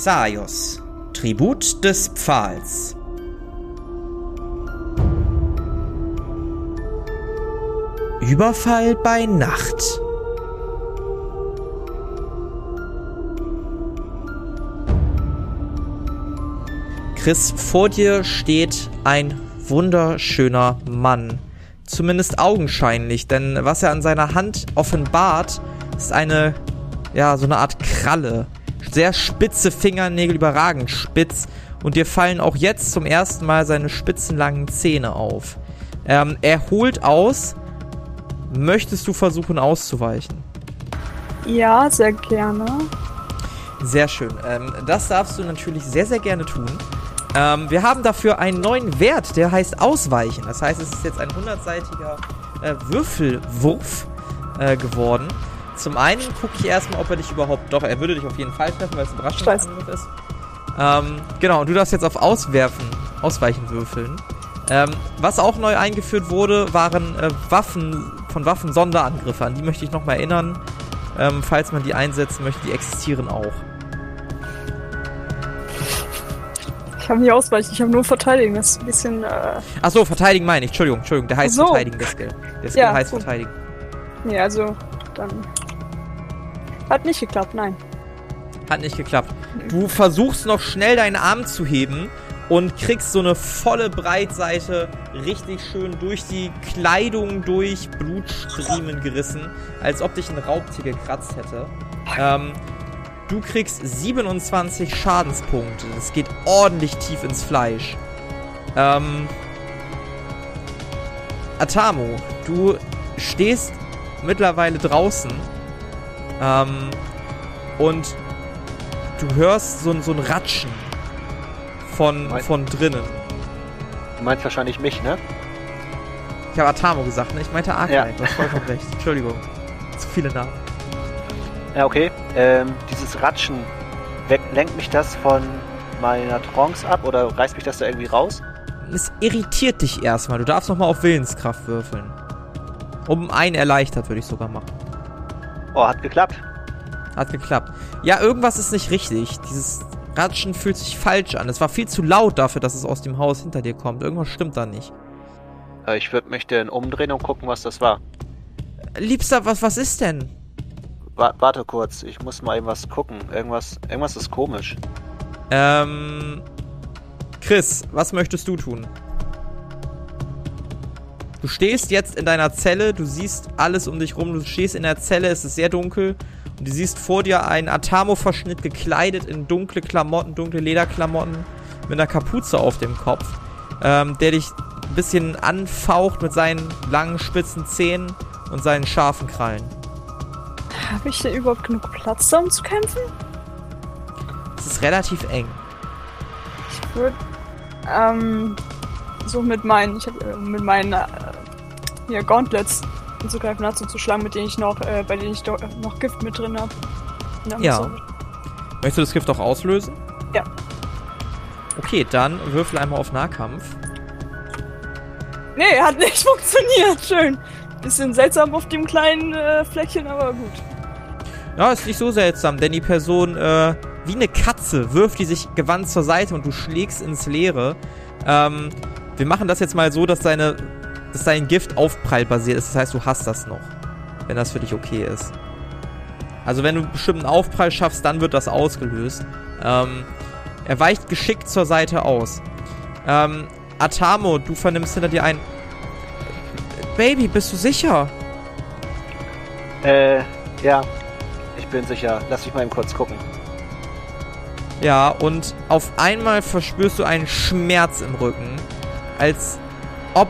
Xaios, Tribut des Pfahls. Überfall bei Nacht. Chris, vor dir steht ein wunderschöner Mann. Zumindest augenscheinlich, denn was er an seiner Hand offenbart, ist eine, ja, so eine Art Kralle. Sehr spitze Fingernägel, überragend spitz. Und dir fallen auch jetzt zum ersten Mal seine spitzenlangen Zähne auf. Ähm, er holt aus. Möchtest du versuchen auszuweichen? Ja, sehr gerne. Sehr schön. Ähm, das darfst du natürlich sehr, sehr gerne tun. Ähm, wir haben dafür einen neuen Wert, der heißt Ausweichen. Das heißt, es ist jetzt ein 100-seitiger äh, Würfelwurf äh, geworden. Zum einen gucke ich erstmal, ob er dich überhaupt. Doch, er würde dich auf jeden Fall treffen, weil es ein Überraschungsangriff ist. Ähm, genau, und du darfst jetzt auf Auswerfen, Ausweichen würfeln. Ähm, was auch neu eingeführt wurde, waren äh, Waffen von Waffen Sonderangriffe. An die möchte ich nochmal erinnern. Ähm, falls man die einsetzen möchte, die existieren auch. Ich habe nicht ausweichen, ich habe nur verteidigen. Das ist ein bisschen. Äh Ach so, verteidigen meine ich. Entschuldigung, Entschuldigung. Der heißt so. verteidigen, der Skill. Der Skill Ja, heißt gut. verteidigen. nee, also dann. Hat nicht geklappt, nein. Hat nicht geklappt. Du versuchst noch schnell deinen Arm zu heben und kriegst so eine volle Breitseite richtig schön durch die Kleidung durch Blutstriemen gerissen, als ob dich ein Raubtier gekratzt hätte. Ähm, du kriegst 27 Schadenspunkte. Das geht ordentlich tief ins Fleisch. Ähm, Atamo, du stehst mittlerweile draußen ähm, und du hörst so, ein- so ein Ratschen von, Mein- von drinnen. Du meinst wahrscheinlich mich, ne? Ich habe Atamo gesagt, ne? Ich meinte Arkai. Ja. Du hast vollkommen recht. Entschuldigung. Zu viele Namen. Ja, okay. Ähm, dieses Ratschen, lenkt mich das von meiner Trance ab oder reißt mich das da irgendwie raus? Es irritiert dich erstmal. Du darfst nochmal auf Willenskraft würfeln. Um einen erleichtert, würde ich sogar machen. Oh, hat geklappt. Hat geklappt. Ja, irgendwas ist nicht richtig. Dieses Ratschen fühlt sich falsch an. Es war viel zu laut dafür, dass es aus dem Haus hinter dir kommt. Irgendwas stimmt da nicht. Äh, ich würde mich denn umdrehen und gucken, was das war. Liebster, was, was ist denn? Wa warte kurz, ich muss mal eben was gucken. Irgendwas, irgendwas ist komisch. Ähm. Chris, was möchtest du tun? Du stehst jetzt in deiner Zelle, du siehst alles um dich rum, du stehst in der Zelle, es ist sehr dunkel und du siehst vor dir einen Atamo-Verschnitt gekleidet in dunkle Klamotten, dunkle Lederklamotten mit einer Kapuze auf dem Kopf, ähm, der dich ein bisschen anfaucht mit seinen langen, spitzen Zähnen und seinen scharfen Krallen. Habe ich denn überhaupt genug Platz, um zu kämpfen? Es ist relativ eng. Ich würde ähm, so mit meinen, ich hab, äh, mit meinen hier Gauntlets anzugreifen, dazu zu schlagen, mit denen ich noch, äh, bei denen ich äh, noch Gift mit drin habe. Ja. Möchtest du das Gift auch auslösen? Ja. Okay, dann würfel einmal auf Nahkampf. Nee, hat nicht funktioniert. Schön. Bisschen seltsam auf dem kleinen äh, Fleckchen, aber gut. Ja, ist nicht so seltsam, denn die Person, äh, wie eine Katze, wirft die sich gewandt zur Seite und du schlägst ins Leere. Ähm, wir machen das jetzt mal so, dass deine, dass dein Gift aufprallbasiert ist. Das heißt, du hast das noch. Wenn das für dich okay ist. Also wenn du einen bestimmten Aufprall schaffst, dann wird das ausgelöst. Ähm, er weicht geschickt zur Seite aus. Ähm, Atamo, du vernimmst hinter dir ein... Baby, bist du sicher? Äh, ja. Ich bin sicher. Lass mich mal eben kurz gucken. Ja, und auf einmal verspürst du einen Schmerz im Rücken. Als ob.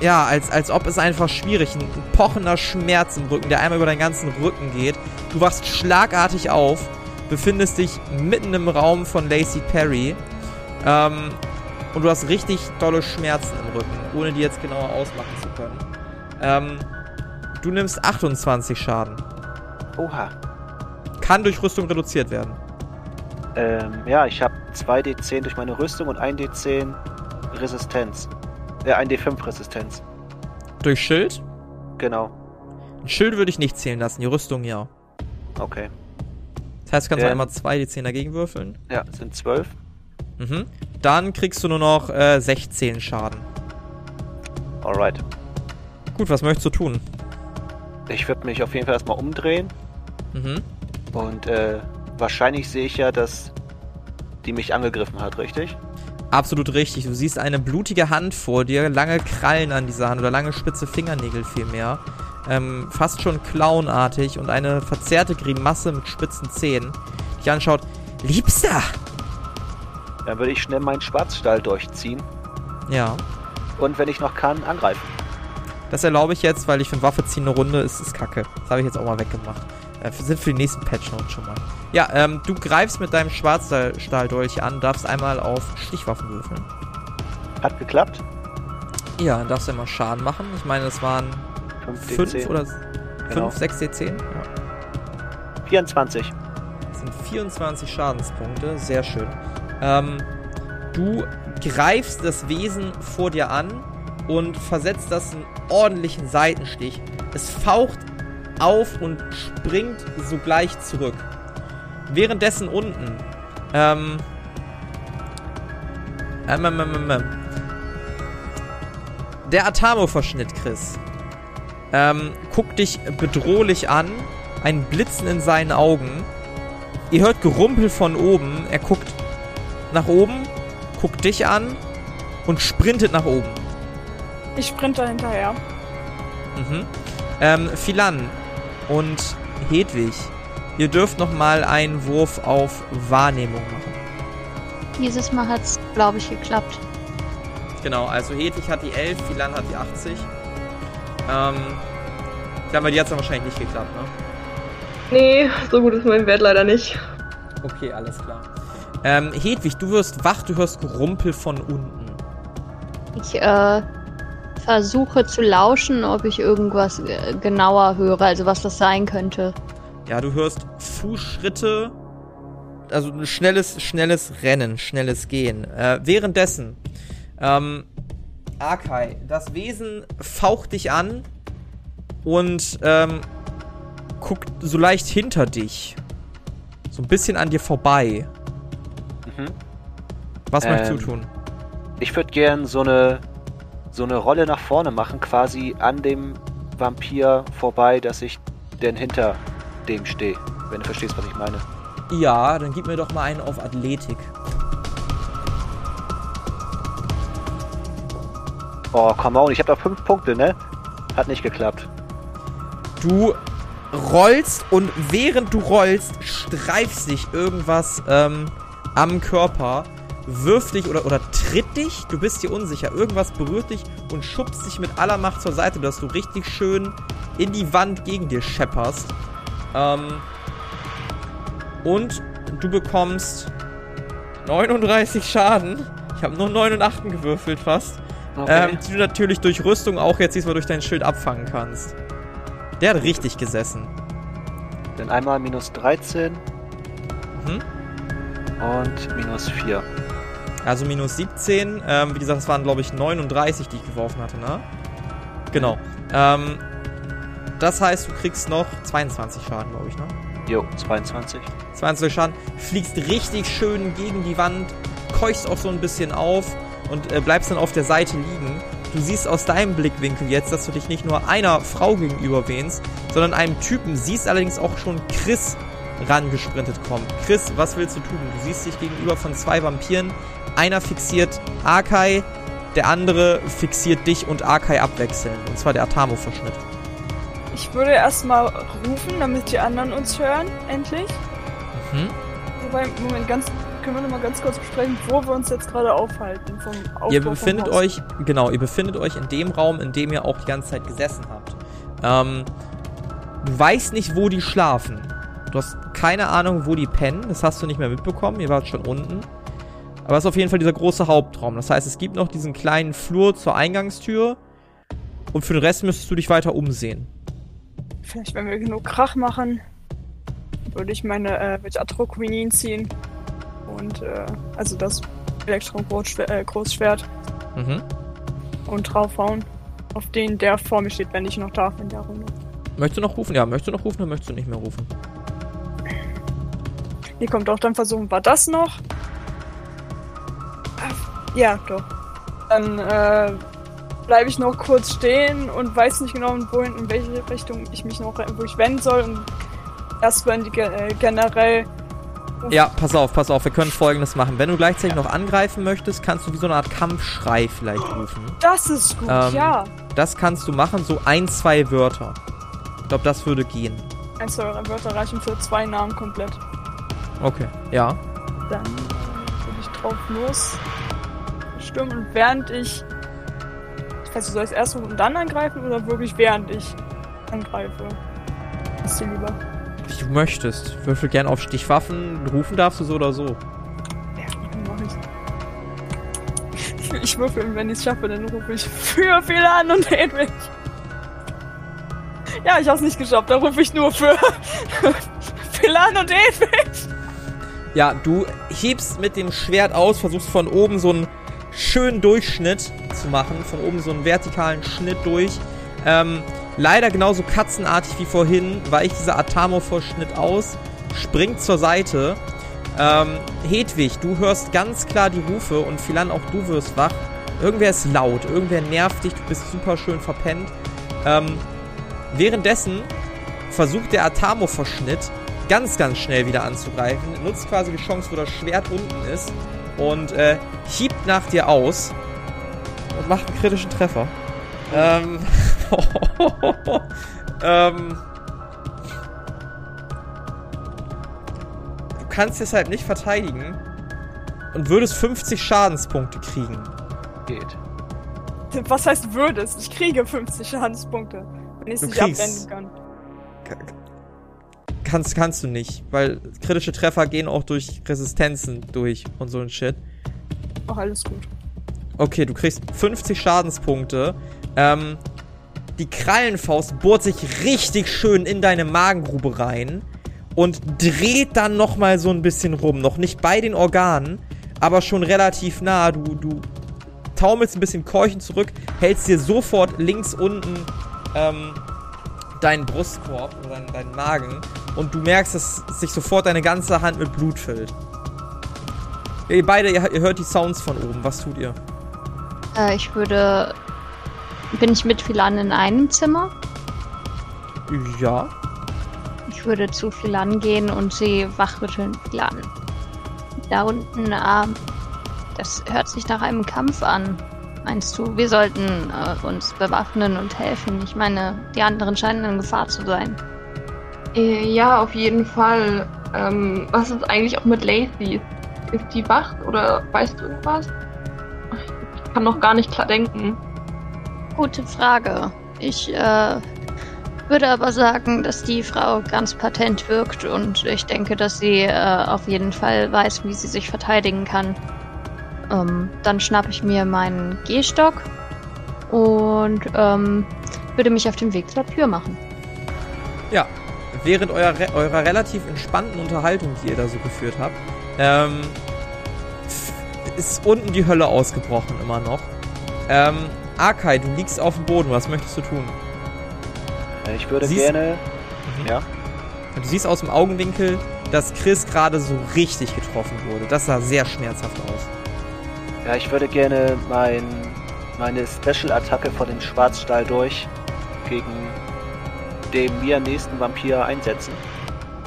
Ja, als, als ob es einfach schwierig, ein, ein pochender Schmerz im Rücken, der einmal über deinen ganzen Rücken geht. Du wachst schlagartig auf, befindest dich mitten im Raum von Lacey Perry. Ähm, und du hast richtig dolle Schmerzen im Rücken, ohne die jetzt genauer ausmachen zu können. Ähm, du nimmst 28 Schaden. Oha. Kann durch Rüstung reduziert werden. Ähm, ja, ich habe 2d10 durch meine Rüstung und 1d10 Resistenz. Äh, 1d5 Resistenz. Durch Schild? Genau. Ein Schild würde ich nicht zählen lassen, die Rüstung ja. Okay. Das heißt, du kannst Ja. einmal 2 D10 dagegen würfeln. Ja, sind zwölf. Mhm. Dann kriegst du nur noch äh, 16 Schaden. Alright. Gut, was möchtest du tun? Ich würde mich auf jeden Fall erstmal umdrehen Mhm. und äh, wahrscheinlich sehe ich ja, dass die mich angegriffen hat, richtig? Absolut richtig. Du siehst eine blutige Hand vor dir, lange Krallen an dieser Hand oder lange spitze Fingernägel vielmehr. Ähm, fast schon clownartig und eine verzerrte Grimasse mit spitzen Zähnen. Die dich anschaut. Liebster! Dann würde ich schnell meinen Schwarzstahl durchziehen Ja. und wenn ich noch kann, angreifen. Das erlaube ich jetzt, weil ich finde, Waffe ziehen eine Runde ist, ist kacke. Das habe ich jetzt auch mal weggemacht. Äh, wir sind für die nächsten Patch Notes schon mal. Ja, ähm, du greifst mit deinem Schwarzstahldolch an, darfst einmal auf Stichwaffen würfeln. Hat geklappt. Ja, dann darfst du einmal Schaden machen. Ich meine, das waren 5 5 D10. oder Genau. 5, 6 D10. Ja. 24. Das sind 24 Schadenspunkte, sehr schön. Ähm, du greifst das Wesen vor dir an und versetzt das einen ordentlichen Seitenstich. Es faucht auf und springt sogleich zurück. Währenddessen unten, ähm, ähm, ähm, ähm, ähm, der Atamo-Verschnitt, Chris, ähm, guckt dich bedrohlich an, ein Blitzen in seinen Augen. Ihr hört Gerumpel von oben. Er guckt nach oben, guckt dich an und sprintet nach oben. Ich sprinte hinterher. Mhm. Ähm, Philan und Hedwig, ihr dürft noch mal einen Wurf auf Wahrnehmung machen. Dieses Mal hat's, glaube ich, geklappt. Genau, also Hedwig hat die 11, Philan hat die 80. Ähm, ja, aber die hat es dann wahrscheinlich nicht geklappt, ne? Nee, so gut ist mein Wert leider nicht. Okay, alles klar. Ähm, Hedwig, du wirst wach, du hörst Gerumpel von unten. Ich äh, versuche zu lauschen, ob ich irgendwas äh, genauer höre, also was das sein könnte. Ja, du hörst Fußschritte, also ein schnelles, schnelles Rennen, schnelles Gehen. Äh, währenddessen, ähm, Akai, das Wesen faucht dich an und ähm, guckt so leicht hinter dich. So ein bisschen an dir vorbei. Mhm. Was möchtest du Ähm, tun? Ich würde gern so eine so eine Rolle nach vorne machen, quasi an dem Vampir vorbei, dass ich denn hinter dem stehe. Wenn du verstehst, was ich meine. Ja, dann gib mir doch mal einen auf Athletik. Oh, come on, ich habe doch fünf Punkte, ne? Hat nicht geklappt. Du rollst und während du rollst, streifst dich irgendwas ähm, am Körper, wirft dich oder, oder tritt dich, du bist dir unsicher, irgendwas berührt dich und schubst dich mit aller Macht zur Seite, dass du richtig schön in die Wand gegen dir schepperst. Ähm, und du bekommst 39 Schaden. Ich habe nur 9 und 8 gewürfelt fast. Ähm, die du natürlich durch Rüstung auch jetzt diesmal durch dein Schild abfangen kannst. Der hat richtig gesessen. Dann einmal minus 13 Mhm. und minus 4. Also minus 17. Ähm, wie gesagt, das waren, glaube ich, 39, die ich geworfen hatte, ne? Genau. Ähm, das heißt, du kriegst noch 22 Schaden, glaube ich, ne? Jo, 22. 22 Schaden. Fliegst richtig schön gegen die Wand, keuchst auch so ein bisschen auf und äh, bleibst dann auf der Seite liegen. Du siehst aus deinem Blickwinkel jetzt, dass du dich nicht nur einer Frau gegenüber wähnst, sondern einem Typen. Siehst allerdings auch schon Chris rangesprintet kommen. Chris, was willst du tun? Du siehst dich gegenüber von zwei Vampiren. Einer fixiert Akai, der andere fixiert dich und Akai abwechselnd. Und zwar der Atamo-Verschnitt. Ich würde erstmal rufen, damit die anderen uns hören, endlich. Mhm. Wobei, Moment, ganz, können wir nochmal ganz kurz besprechen, wo wir uns jetzt gerade aufhalten vom Aufbau Ihr befindet euch, genau, ihr befindet euch in dem Raum, in dem ihr auch die ganze Zeit gesessen habt. Ähm, du weißt nicht, wo die schlafen. Du hast keine Ahnung, wo die pennen. Das hast du nicht mehr mitbekommen. Ihr wart schon unten. Aber es ist auf jeden Fall dieser große Hauptraum. Das heißt, es gibt noch diesen kleinen Flur zur Eingangstür. Und für den Rest müsstest du dich weiter umsehen. Vielleicht, wenn wir genug Krach machen, würde ich meine äh, mit Atroquinin ziehen. Und, äh, also das Elektro-Großschwert äh, Mhm. und draufhauen. Auf den, der vor mir steht, wenn ich noch darf in der Runde. Möchtest du noch rufen? Ja, möchtest du noch rufen oder möchtest du nicht mehr rufen? Nee, kommt doch, dann versuchen wir das noch. Ja, doch. Dann äh, bleibe ich noch kurz stehen und weiß nicht genau, wohin, in welche Richtung ich mich noch, wo ich wenden soll und erstmal in die äh, generell. Ja, pass auf, pass auf, wir können folgendes machen. Wenn du gleichzeitig noch angreifen möchtest, kannst du wie so eine Art Kampfschrei vielleicht rufen. Das ist gut, Ähm, ja. Das kannst du machen, so ein, zwei Wörter. Ich glaube, das würde gehen. Ein, zwei Wörter reichen für zwei Namen komplett. Okay, ja. Dann würde ich drauf los stürmen und während ich. Ich weiß nicht, soll ich erst rufen und dann angreifen oder wirklich während ich angreife? Was ist dir lieber? Wie du möchtest. Würfel gern auf Stichwaffen. Rufen darfst du so oder so. Ja, dann mach ich. Ich würfel und wenn ich es schaffe, dann rufe ich für viele an und Hedwig. Ja, ich hab's nicht geschafft, da rufe ich nur für Philan und Hedwig. Ja, du hebst mit dem Schwert aus, versuchst von oben so einen schönen Durchschnitt zu machen. Von oben so einen vertikalen Schnitt durch. Ähm, leider genauso katzenartig wie vorhin weicht dieser Atamo-Verschnitt aus, springt zur Seite. Ähm, Hedwig, du hörst ganz klar die Rufe und Philan, auch du wirst wach. Irgendwer ist laut, irgendwer nervt dich, du bist super schön verpennt. Ähm, währenddessen versucht der Atamo-Verschnitt ganz, ganz schnell wieder anzugreifen, nutzt quasi die Chance, wo das Schwert unten ist und äh, hiebt nach dir aus und macht einen kritischen Treffer. Ähm, ähm, du kannst deshalb nicht verteidigen und würdest 50 Schadenspunkte kriegen. Geht. Was heißt würdest? Ich kriege 50 Schadenspunkte, wenn ich es nicht kriegst- abwenden kann. Kannst, kannst du nicht, weil kritische Treffer gehen auch durch Resistenzen durch und so ein Shit. Ach, alles gut. Okay, du kriegst 50 Schadenspunkte. Ähm, die Krallenfaust bohrt sich richtig schön in deine Magengrube rein und dreht dann nochmal so ein bisschen rum. Noch nicht bei den Organen, aber schon relativ nah. Du, du taumelst ein bisschen keuchend zurück, hältst dir sofort links unten ähm, deinen Brustkorb oder deinen, deinen Magen und du merkst, dass sich sofort deine ganze Hand mit Blut füllt. Ihr beide, ihr, ihr hört die Sounds von oben. Was tut ihr? Äh, ich würde. Bin ich mit Philan in einem Zimmer? Ja. Ich würde zu Philan gehen und sie wachrütteln. Philan. Da unten, ähm, das hört sich nach einem Kampf an. Meinst du, wir sollten äh, uns bewaffnen und helfen? Ich meine, die anderen scheinen in Gefahr zu sein. Äh, ja, auf jeden Fall. Ähm, was ist eigentlich auch mit Lacey? Ist die wach oder weißt du irgendwas? Ich kann noch gar nicht klar denken. Gute Frage. Ich äh, würde aber sagen, dass die Frau ganz patent wirkt und ich denke, dass sie äh, auf jeden Fall weiß, wie sie sich verteidigen kann. Ähm, dann schnappe ich mir meinen Gehstock und ähm, würde mich auf den Weg zur Tür machen. Ja. Während eurer, re- eurer relativ entspannten Unterhaltung, die ihr da so geführt habt, ähm, ist unten die Hölle ausgebrochen immer noch. Ähm, Arkai, du liegst auf dem Boden. Was möchtest du tun? Ich würde Siehst- gerne. Mhm. Ja. Du siehst aus dem Augenwinkel, dass Chris gerade so richtig getroffen wurde. Das sah sehr schmerzhaft aus. Ja, ich würde gerne mein, meine Special-Attacke vor dem Schwarzstahl durch gegen den mir nächsten Vampir einsetzen.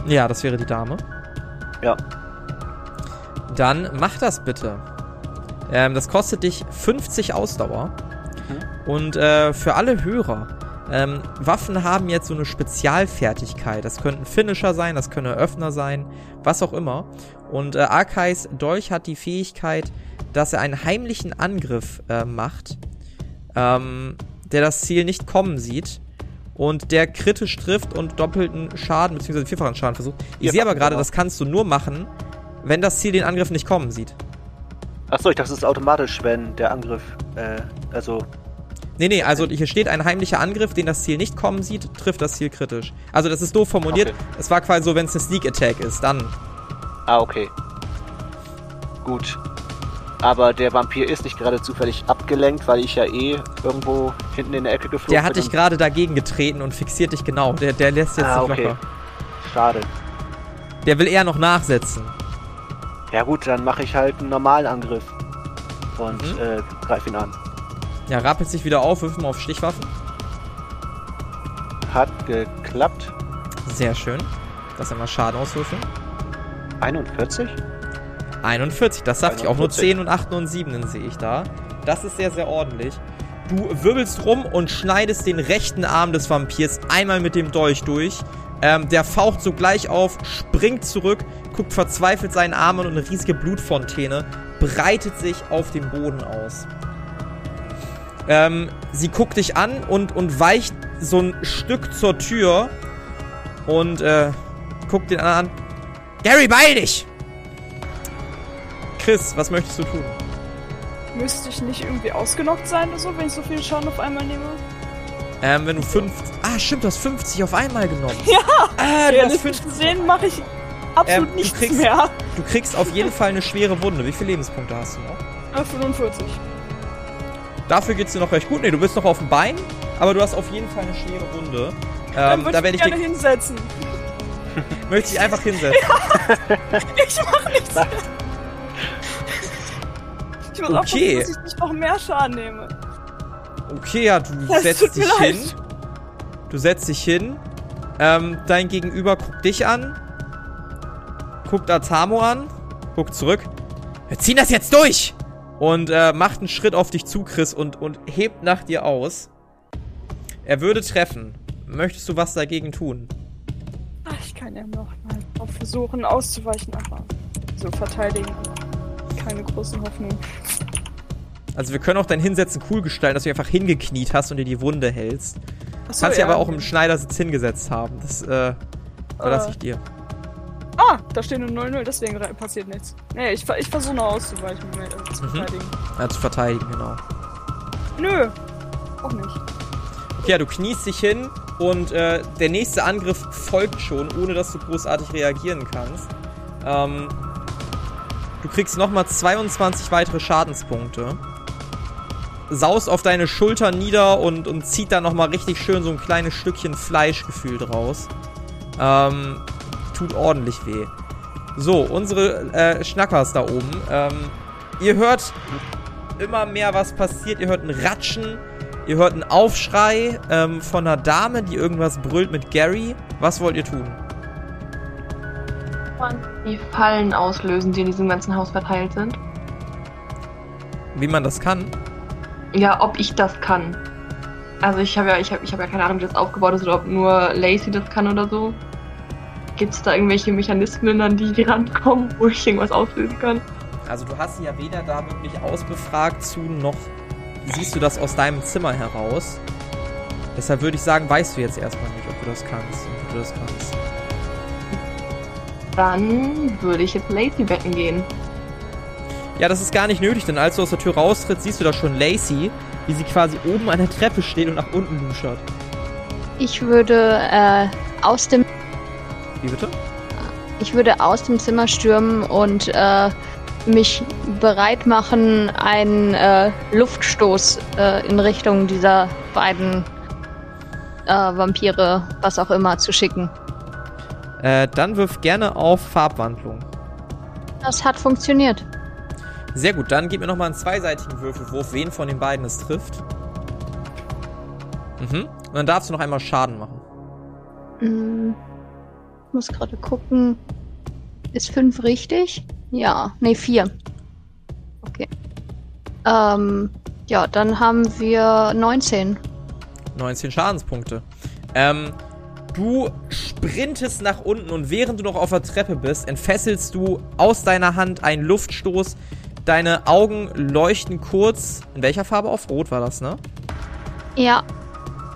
Ja, das wäre die Dame. Ja. Dann mach das bitte. Ähm, das kostet dich 50 Ausdauer. Und äh, für alle Hörer, ähm, Waffen haben jetzt so eine Spezialfertigkeit. Das könnten Finisher sein, das können Öffner sein, was auch immer. Und äh, Arkais Dolch hat die Fähigkeit, dass er einen heimlichen Angriff äh, macht, ähm, der das Ziel nicht kommen sieht. Und der kritisch trifft und doppelten Schaden bzw. vierfachen Schaden versucht. Ich sehe aber gerade, genau. das kannst du nur machen, wenn das Ziel den Angriff nicht kommen sieht. Achso, ich dachte, das ist automatisch, wenn der Angriff, äh, also, Nee, nee, also hier steht ein heimlicher Angriff, den das Ziel nicht kommen sieht, trifft das Ziel kritisch. Also das ist doof formuliert. Okay. Es war quasi so, wenn es eine Sneak Attack ist, dann. ah, okay. Gut. Aber der Vampir ist nicht gerade zufällig abgelenkt, weil ich ja eh irgendwo hinten in der Ecke geflogen Der hat bin dich gerade dagegen getreten und fixiert dich genau. Der, der lässt jetzt Ah, nicht okay. locker. Schade. Der will eher noch nachsetzen. Ja gut, dann mache ich halt einen normalen Angriff. Und Mhm. äh, greife ihn an. Ja, rappelt sich wieder auf, wirf mal auf Stichwaffen. Hat geklappt. Sehr schön. Das einmal Schaden auswürfeln. 41? 41, das sagt ich auch nur 41. 10 und 8 und 7 sehe ich da. Das ist sehr, sehr ordentlich. Du wirbelst rum und schneidest den rechten Arm des Vampirs einmal mit dem Dolch durch. Ähm, der faucht sogleich auf, springt zurück, guckt verzweifelt seinen Arm an und eine riesige Blutfontäne breitet sich auf dem Boden aus. Ähm, sie guckt dich an und, und weicht so ein Stück zur Tür und äh, guckt den anderen an. Gary, beeil dich! Chris, was möchtest du tun? Müsste ich nicht irgendwie ausgenockt sein oder so, wenn ich so viel Schaden auf einmal nehme? Ähm, wenn du 5. Ah, stimmt, du hast 50 auf einmal genommen. Ja! Ah, du hast Realistisch 50. gesehen mache ich absolut Ähm, nichts kriegst- mehr. Du kriegst auf jeden Fall eine schwere Wunde. Wie viele Lebenspunkte hast du noch? Äh, 45. Dafür geht's dir noch recht gut. Nee, du bist noch auf dem Bein, aber du hast auf jeden Fall eine schwere Wunde. Dann Ähm, da ich werde ich gerne dich, hinsetzen. möchte ich einfach hinsetzen. Ich mach nichts. Ich muss Okay. aufpassen, dass ich nicht noch mehr Schaden nehme. Okay, ja, du Das setzt dich leid. hin. Du setzt dich hin. Ähm, dein Gegenüber guckt dich an. Guckt Atamo an. Guckt zurück. Wir ziehen das jetzt durch! Und äh, macht einen Schritt auf dich zu, Chris, und, und hebt nach dir aus. Er würde treffen. Möchtest du was dagegen tun? Ach, Ich kann ja noch mal versuchen auszuweichen, aber so verteidigen. Keine großen Hoffnungen. Also wir können auch dein Hinsetzen cool gestalten, dass du einfach hingekniet hast und dir die Wunde hältst. Achso, Kannst dich ja. aber auch im Schneidersitz hingesetzt haben. Das äh, überlasse ich dir. Ah, da steht eine 0-0, deswegen passiert nichts. Nee, ich, ich versuche noch auszuweichen, äh, zu Mhm. verteidigen. Ja, zu verteidigen, genau. Nö, auch nicht. Okay, ja, du kniest dich hin und äh, der nächste Angriff folgt schon, ohne dass du großartig reagieren kannst. Ähm, du kriegst nochmal 22 weitere Schadenspunkte. Saust auf deine Schulter nieder und, und zieht da nochmal richtig schön so ein kleines Stückchen Fleisch gefühlt raus. Ähm, tut ordentlich weh. So, unsere äh, Schnackers da oben. Ähm, ihr hört immer mehr, was passiert. Ihr hört ein Ratschen. Ihr hört einen Aufschrei ähm, von einer Dame, die irgendwas brüllt mit Gary. Was wollt ihr tun? Die Fallen auslösen, die in diesem ganzen Haus verteilt sind. Wie man das kann? Ja, ob ich das kann. Also ich habe ja, ich habe, ich habe ja keine Ahnung, wie das aufgebaut ist oder ob nur Lacey das kann oder so. Gibt es da irgendwelche Mechanismen, an die die rankommen, wo ich irgendwas auslösen kann? Also du hast sie ja weder da wirklich ausbefragt zu, noch siehst du das aus deinem Zimmer heraus. Deshalb würde ich sagen, weißt du jetzt erstmal nicht, ob du das kannst und ob du das kannst. Dann würde ich jetzt Lacey wecken gehen. Ja, das ist gar nicht nötig, denn als du aus der Tür raustrittst, siehst du da schon Lacey, wie sie quasi oben an der Treppe steht und nach unten luschert. Ich würde äh, aus dem Wie bitte? ich würde aus dem Zimmer stürmen und äh, mich bereit machen, einen äh, Luftstoß äh, in Richtung dieser beiden äh, Vampire, was auch immer, zu schicken. Äh, dann wirf gerne auf Farbwandlung. Das hat funktioniert. Sehr gut, dann gib mir nochmal einen zweiseitigen Würfelwurf, wen von den beiden es trifft. Mhm. Und dann darfst du noch einmal Schaden machen. Hm, ich muss gerade gucken. Ist 5 richtig? Ja. Nee, 4. Okay. Ähm, ja, dann haben wir 19. 19 Schadenspunkte. Ähm, du sprintest nach unten und während du noch auf der Treppe bist, entfesselst du aus deiner Hand einen Luftstoß. Deine Augen leuchten kurz. In welcher Farbe auf? Rot war das, ne? Ja,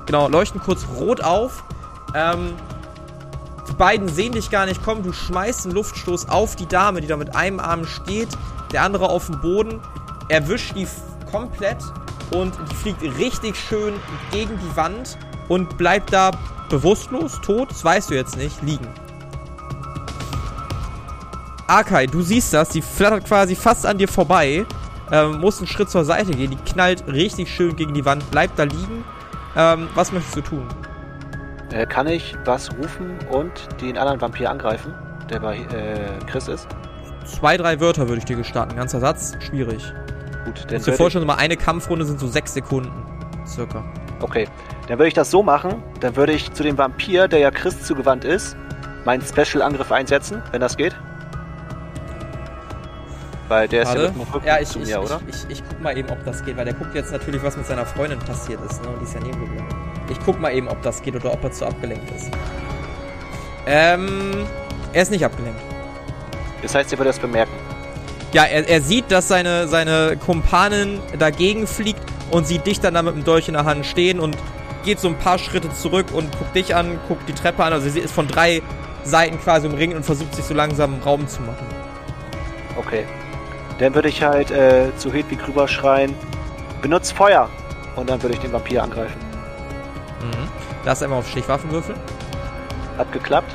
Genau, leuchten kurz rot auf. Ähm, die beiden sehen dich gar nicht kommen. Du schmeißt einen Luftstoß auf die Dame, die da mit einem Arm steht, der andere auf dem Boden. Erwischt die komplett und die fliegt richtig schön gegen die Wand und bleibt da bewusstlos, tot, das weißt du jetzt nicht, liegen. Akai, du siehst das, die flattert quasi fast an dir vorbei, ähm, muss einen Schritt zur Seite gehen, die knallt richtig schön gegen die Wand, bleibt da liegen. Ähm, was möchtest du tun? Äh, kann ich was rufen und den anderen Vampir angreifen? der bei äh, Chris ist? Zwei, drei Wörter würde ich dir gestatten. Ganzer Satz, schwierig. Gut, dann Kannst dir vorstellen, mal eine Kampfrunde sind so sechs Sekunden. Circa. ich, okay, dann würde ich das so machen. Dann würde ich zu dem Vampir, der ja Chris zugewandt ist, meinen Special-Angriff einsetzen, wenn das geht. Weil der ist ja Warte. mit dem Rücken Ja, ich, zu ich, mir, oder? ich, ich, ich guck mal eben, ob das geht, weil der guckt jetzt natürlich, was mit seiner Freundin passiert ist, ne? Und die ist ja neben geblieben. Ich guck mal eben, ob das geht oder ob er zu abgelenkt ist. Ähm, er ist nicht abgelenkt. Das heißt, er würde das bemerken. Ja, er, er sieht, dass seine, seine Kumpanin dagegen fliegt und sieht dich dann da mit dem Dolch in der Hand stehen und geht so ein paar Schritte zurück und guckt dich an, guckt die Treppe an. Also sie ist von drei Seiten quasi umringt und versucht sich so langsam Raum zu machen. Okay. Dann würde ich halt äh, zu Hedwig rüberschreien, benutzt Feuer! Und dann würde ich den Vampir angreifen. Mhm. Darfst einmal auf Stichwaffen würfeln. Hat geklappt.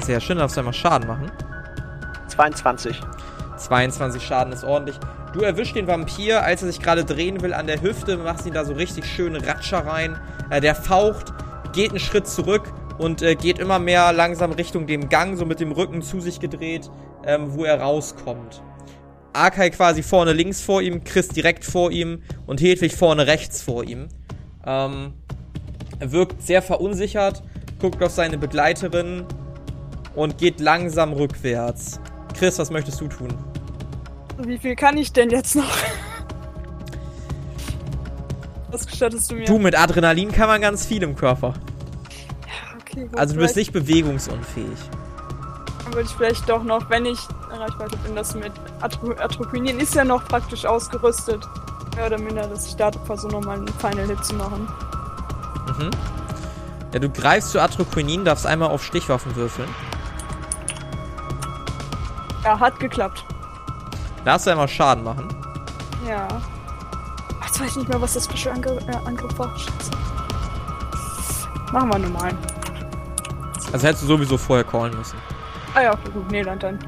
Sehr schön, darfst du einmal Schaden machen. 22. 22 Schaden ist ordentlich. Du erwischst den Vampir, als er sich gerade drehen will an der Hüfte, machst ihn da so richtig schön Ratscher rein. Äh, der faucht, geht einen Schritt zurück und äh, geht immer mehr langsam Richtung dem Gang, so mit dem Rücken zu sich gedreht, ähm, wo er rauskommt. Arkai quasi vorne links vor ihm, Chris direkt vor ihm und Hedwig vorne rechts vor ihm. Ähm, er wirkt sehr verunsichert, guckt auf seine Begleiterin und geht langsam rückwärts. Chris, was möchtest du tun? Wie viel kann ich denn jetzt noch? Was gestattest du mir? Du, mit Adrenalin kann man ganz viel im Körper. okay, gut, Also du bist nicht bewegungsunfähig. Würde ich vielleicht doch noch, wenn ich Reichweite bin, das mit Atro Atropinin ist ja noch praktisch ausgerüstet. Mehr oder minder, dass ich da versuche, nochmal einen Final Hit zu machen. Mhm. Ja, du greifst zu Atroquinin, darfst einmal auf Stichwaffen würfeln. Ja, hat geklappt. Darfst du einmal Schaden machen. Ja. Ach, Jetzt weiß ich nicht mehr, was das für ein Angr äh, Angriff war. Scheiße. Machen wir normal. Also hättest du sowieso vorher callen müssen. Ah ja, okay, gut. Nee, dann dann.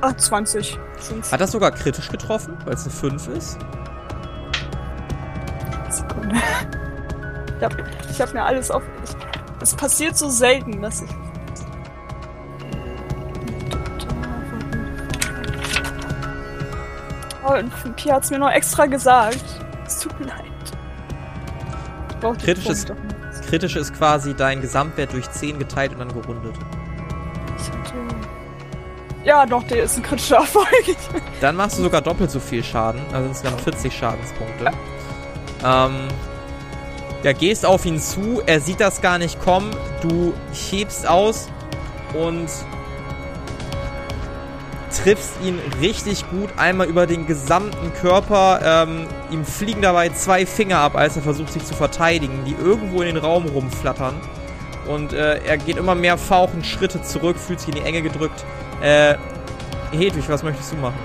Ah, 20 sind's. Hat das sogar kritisch getroffen, weil es eine 5 ist? Sekunde. Ich hab, ich hab mir alles auf. Ich, es passiert so selten, dass ich. Oh, und Pia hat's mir noch extra gesagt. Es tut mir leid. Ich brauch die Kritisches- Punkte nicht. Kritisch ist quasi dein Gesamtwert durch 10 geteilt und dann gerundet. Ich hatte- Ja, doch, der ist ein kritischer Erfolg. Dann machst du sogar doppelt so viel Schaden, also insgesamt 40 Schadenspunkte. Ähm, ja, gehst auf ihn zu, er sieht das gar nicht kommen, du hebst aus und triffst ihn richtig gut einmal über den gesamten Körper. Ähm, ihm fliegen dabei zwei Finger ab, als er versucht sich zu verteidigen, die irgendwo in den Raum rumflattern. Und äh, er geht immer mehr fauchend Schritte zurück, fühlt sich in die Enge gedrückt. Äh, Hedwig, was möchtest du machen?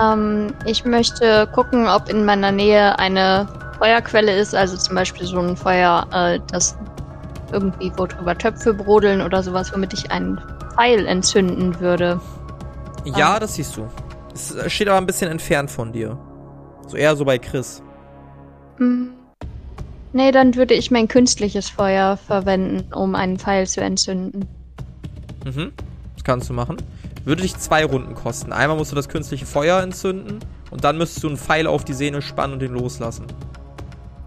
Ähm, ich möchte gucken, ob in meiner Nähe eine Feuerquelle ist, also zum Beispiel so ein Feuer, äh, das irgendwie, wo drüber Töpfe brodeln oder sowas, womit ich einen Pfeil entzünden würde. Ja, Ah. das siehst du. Es steht aber ein bisschen entfernt von dir. So eher so bei Chris. Hm. Nee, dann würde ich mein künstliches Feuer verwenden, um einen Pfeil zu entzünden. Mhm. Das kannst du machen. Würde dich zwei Runden kosten. Einmal musst du das künstliche Feuer entzünden und dann müsstest du einen Pfeil auf die Sehne spannen und den loslassen.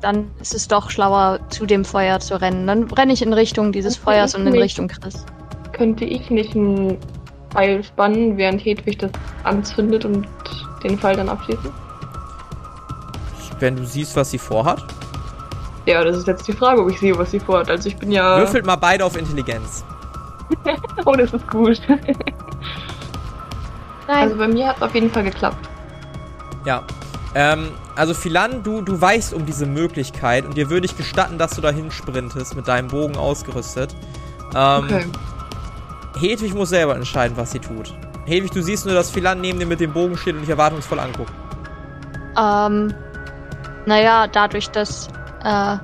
Dann ist es doch schlauer, zu dem Feuer zu rennen. Dann renne ich in Richtung dieses Das Feuers und in nicht. Richtung Chris. Könnte ich nicht einen Pfeil spannen, während Hedwig das anzündet und den Pfeil dann abschießen? Wenn du siehst, was sie vorhat. Ja, das ist jetzt die Frage, ob ich sehe, was sie vorhat. Also ich bin ja. Würfelt mal beide auf Intelligenz. Oh, das ist gut. Nein, Also bei mir hat es auf jeden Fall geklappt. Ja. Ähm, also Philan, du, du weißt um diese Möglichkeit und dir würde ich gestatten, dass du dahin sprintest mit deinem Bogen ausgerüstet. Ähm, Okay. Hedwig muss selber entscheiden, was sie tut. Hedwig, du siehst nur, dass Philan neben dir mit dem Bogen steht und dich erwartungsvoll anguckt. ähm, naja, dadurch, dass äh,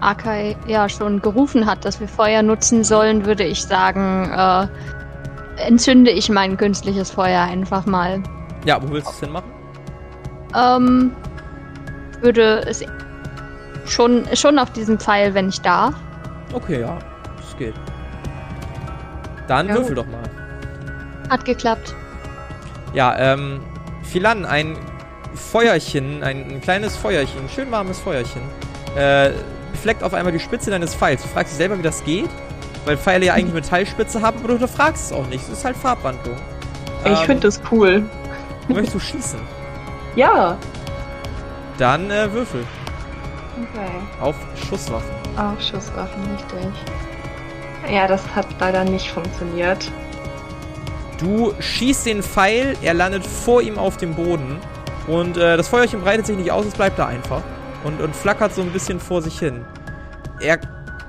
Akai ja schon gerufen hat, dass wir Feuer nutzen sollen, würde ich sagen, äh, entzünde ich mein künstliches Feuer einfach mal. Ja, wo willst du es hinmachen? Ähm, würde es schon, schon auf diesen Pfeil, wenn ich darf. Okay, ja. Das geht. Dann Ja. würfel doch mal. Hat geklappt. Ja, ähm, Philan, ein Feuerchen, ein, ein kleines Feuerchen, ein schön warmes Feuerchen, äh, befleckt auf einmal die Spitze deines Pfeils. Du fragst dich selber, wie das geht, weil Pfeile ja eigentlich Metallspitze haben, aber du hinterfragst es auch nicht. Es ist halt Farbwandlung. Ich Ähm, finde das cool. Möchtest du schießen? Ja. Dann äh, würfel Okay. auf Schusswaffen. Auf Schusswaffen, richtig. Ja, das hat leider nicht funktioniert. Du schießt den Pfeil, er landet vor ihm auf dem Boden und äh, das Feuerchen breitet sich nicht aus, es bleibt da einfach und, und flackert so ein bisschen vor sich hin. Er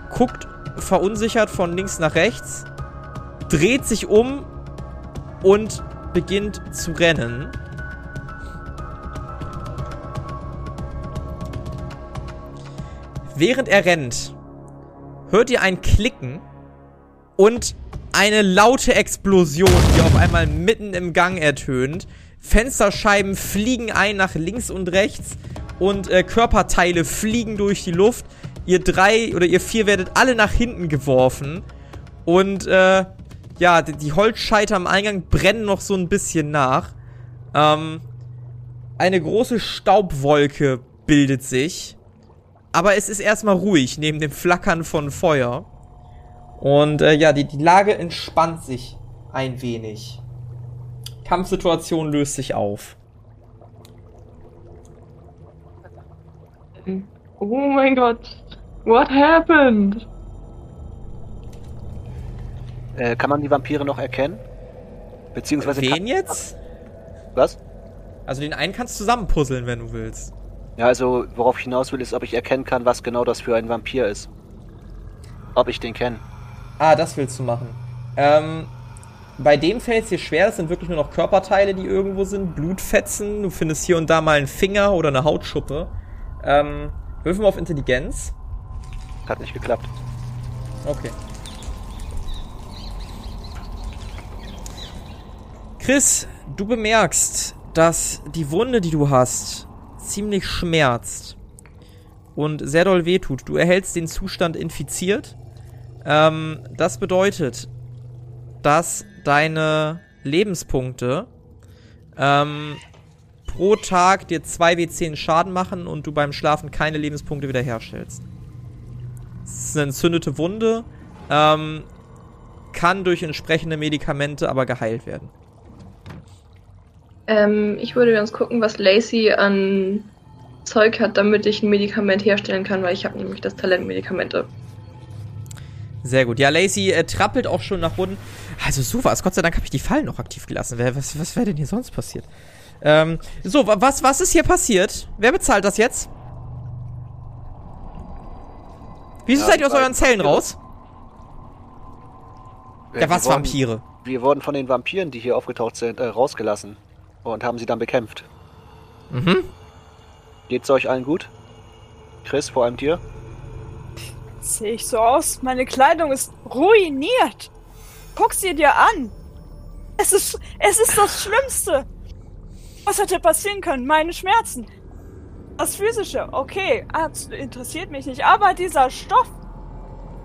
guckt verunsichert von links nach rechts, dreht sich um und beginnt zu rennen. Während er rennt, hört ihr ein Klicken und eine laute Explosion, die auf einmal mitten im Gang ertönt. Fensterscheiben fliegen ein nach links und rechts und äh, Körperteile fliegen durch die Luft. Ihr drei oder ihr vier werdet alle nach hinten geworfen. Und äh, ja, die, Holzscheiter am Eingang brennen noch so ein bisschen nach. Ähm, eine große Staubwolke bildet sich. Aber es ist erstmal ruhig neben dem Flackern von Feuer. Und äh, ja, die, die Lage entspannt sich ein wenig. Kampfsituation löst sich auf. Oh mein Gott. What happened? Äh, kann man die Vampire noch erkennen? Beziehungsweise. kann- Wen jetzt? Was? Also den einen kannst du zusammenpuzzeln, wenn du willst. Ja, also worauf ich hinaus will, ist, ob ich erkennen kann, was genau das für ein Vampir ist. Ob ich den kenne. Ah, das willst du machen. Ähm, bei dem fällt es dir schwer, das sind wirklich nur noch Körperteile, die irgendwo sind, Blutfetzen, du findest hier und da mal einen Finger oder eine Hautschuppe. Ähm, würfeln wir auf Intelligenz. Hat nicht geklappt. Okay. Chris, du bemerkst, dass die Wunde, die du hast, ziemlich schmerzt und sehr doll wehtut. Du erhältst den Zustand infiziert. Ähm, das bedeutet, dass deine Lebenspunkte ähm, pro Tag dir 2w10 Schaden machen und du beim Schlafen keine Lebenspunkte wiederherstellst. Es ist eine entzündete Wunde, ähm, kann durch entsprechende Medikamente aber geheilt werden. Ähm, ich würde ganz gucken, was Lacey an Zeug hat, damit ich ein Medikament herstellen kann, weil ich habe nämlich das Talent Medikamente. Sehr gut. Ja, Lacey äh, trappelt auch schon nach unten. Also sowas. Gott sei Dank habe ich die Fallen noch aktiv gelassen. Wer, was was wäre denn hier sonst passiert? Ähm, so, wa- was, was ist hier passiert? Wer bezahlt das jetzt? Wieso Ja, seid ihr aus euren Zellen raus? Äh, Ja, was wurden- Vampire? Wir wurden von den Vampiren, die hier aufgetaucht sind, äh, rausgelassen. Und haben sie dann bekämpft. Mhm. Geht's euch allen gut? Chris, vor allem dir? Sehe ich so aus? Meine Kleidung ist ruiniert. Guck sie dir an. Es ist, es ist das Schlimmste. Was hätte passieren können? Meine Schmerzen. Das Physische, okay, Arzt interessiert mich nicht. Aber dieser Stoff,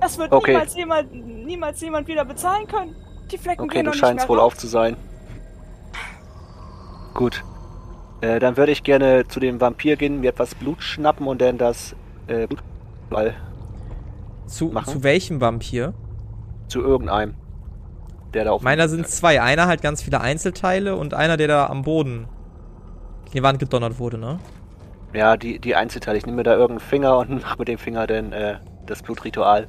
das wird Okay. niemals jemand, niemals jemand wieder bezahlen können. Die Flecken Okay, gehen du doch nicht scheinst mehr wohl raus. auf zu sein. Gut. Äh, dann würde ich gerne zu dem Vampir gehen, mir etwas Blut schnappen und dann das äh, Blutball Zu, Machen. zu welchem Vampir? zu irgendeinem. Der da auf Meiner sind zwei. Einer hat ganz viele Einzelteile und einer, der da am Boden in die Wand gedonnert wurde, ne? Ja, die, die Einzelteile. Ich nehme mir da irgendeinen Finger und mache mit dem Finger dann äh, das Blutritual.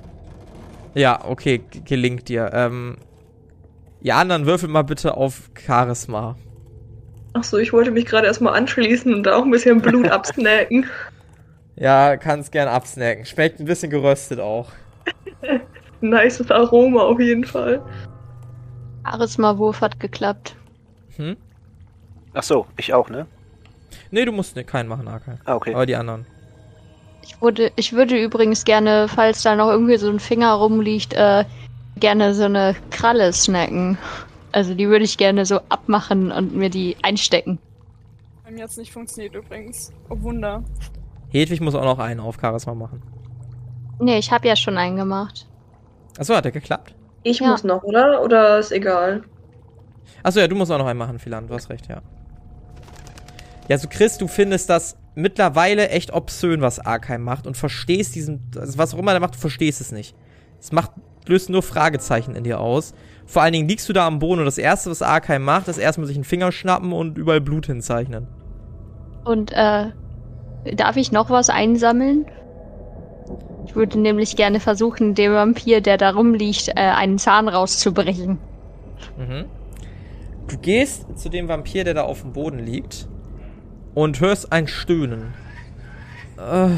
Ja, okay, gelingt dir. Ähm, ihr anderen würfelt mal bitte auf Charisma. Achso, ich wollte mich gerade erstmal anschließen und da auch ein bisschen Blut absnacken. Ja, kannst gern absnacken. Schmeckt ein bisschen geröstet auch. Nices Aroma auf jeden Fall. Charisma-Wurf hat geklappt. Hm? Ach so, ich auch, ne? Nee, du musst ne, keinen machen, Arkai. Ah, okay. Aber die anderen. Ich würde, ich würde übrigens gerne, falls da noch irgendwie so ein Finger rumliegt, äh, gerne so eine Kralle snacken. Also die würde ich gerne so abmachen und mir die einstecken. Bei mir hat's nicht funktioniert übrigens. Oh Wunder. Hedwig muss auch noch einen auf Charisma machen. Nee, ich habe ja schon einen gemacht. Achso, hat der geklappt? Ich Ja. muss noch, oder? Oder ist egal? Achso, ja, du musst auch noch einen machen, Philan. Du hast recht, ja. Ja, so Chris, du findest das mittlerweile echt obszön, was Arkheim macht und verstehst diesen, also was auch immer er macht, du verstehst es nicht. Es macht, löst nur Fragezeichen in dir aus. Vor allen Dingen liegst du da am Boden und das erste, was Arkheim macht, ist erstmal sich einen Finger schnappen und überall Blut hinzeichnen. Und äh, darf ich noch was einsammeln? Ich würde nämlich gerne versuchen, dem Vampir, der da rumliegt, äh, einen Zahn rauszubrechen. Mhm. Du gehst zu dem Vampir, der da auf dem Boden liegt und hörst ein Stöhnen. Äh,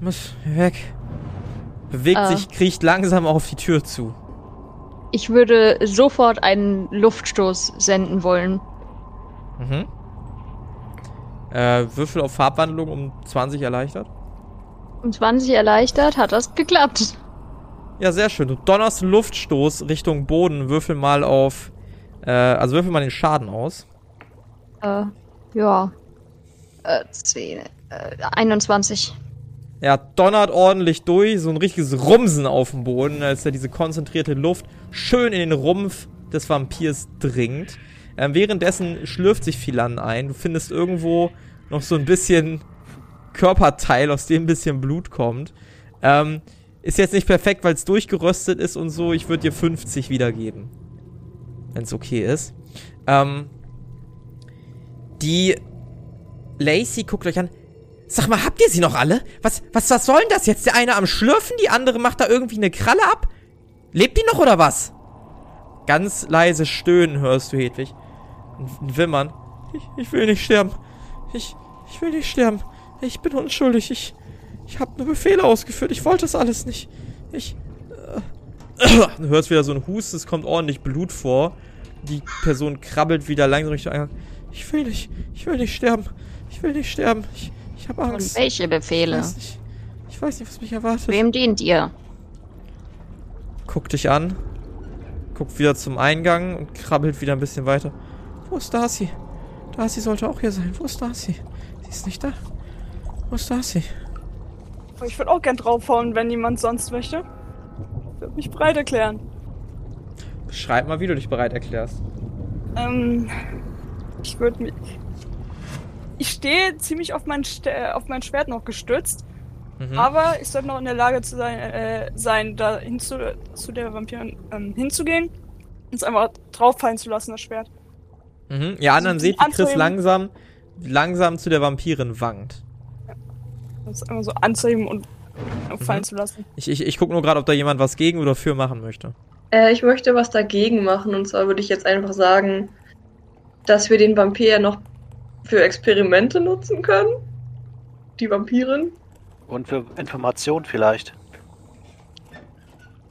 muss weg. Bewegt Äh. sich, kriecht langsam auf die Tür zu. Ich würde sofort einen Luftstoß senden wollen. Mhm. Äh, Würfel auf Farbwandlung um 20 erleichtert. Um 20 erleichtert hat das geklappt. Ja, sehr schön. Du donnerst Luftstoß Richtung Boden. Würfel mal auf. Äh, also würfel mal den Schaden aus. Äh, ja. Äh, 10, äh, 21. Er donnert ordentlich durch, so ein richtiges Rumsen auf dem Boden, als er diese konzentrierte Luft schön in den Rumpf des Vampirs dringt. Ähm, währenddessen schlürft sich Philan ein. Du findest irgendwo noch so ein bisschen Körperteil, aus dem ein bisschen Blut kommt. Ähm, ist jetzt nicht perfekt, weil es durchgeröstet ist und so. Ich würde dir 50 wiedergeben. Wenn es okay ist. Ähm, die Lacey guckt euch an. Sag mal, habt ihr sie noch alle? Was, was, was soll denn das jetzt? Der eine am Schlürfen, die andere macht da irgendwie eine Kralle ab? Lebt die noch oder was? Ganz leise Stöhnen hörst du, Hedwig. Ein Wimmern. Ich, ich will nicht sterben. Ich, ich will nicht sterben. Ich bin unschuldig. Ich, ich habe nur Befehle ausgeführt. Ich wollte das alles nicht. Ich. Äh, du hörst wieder so ein Husten, es kommt ordentlich Blut vor. Die Person krabbelt wieder langsam Richtung Eingang. Ich will nicht. Ich will nicht sterben. Ich will nicht sterben. Ich, ich habe Und Angst. welche Ich Befehle? weiß nicht. Ich weiß nicht, was mich erwartet. Wem dient ihr? Guckt dich an. Guckt wieder zum Eingang und krabbelt wieder ein bisschen weiter. Wo ist Darcy? Darcy sollte auch hier sein. Wo ist Darcy? Sie ist nicht da. Wo ist Darcy? Ich würde auch gern draufhauen, wenn niemand sonst möchte. Ich würde mich bereit erklären. Beschreib mal, wie du dich bereit erklärst. Ähm, ich würde mich. Ich stehe ziemlich auf mein, St äh, auf mein Schwert noch gestützt, Mhm. aber ich sollte noch in der Lage zu sein, äh, sein da hinzu, zu der Vampirin ähm, hinzugehen und es einfach drauffallen zu lassen, das Schwert. Mhm. Ihr anderen Also die seht, wie Chris langsam, langsam zu der Vampirin wankt. Und es einfach so anzuheben und fallen Mhm. zu lassen. Ich, ich, ich gucke nur gerade, ob da jemand was gegen oder für machen möchte. Äh, ich möchte was dagegen machen. Und zwar würde ich jetzt einfach sagen, dass wir den Vampir noch für Experimente nutzen können. Die Vampirin. Und für Information vielleicht.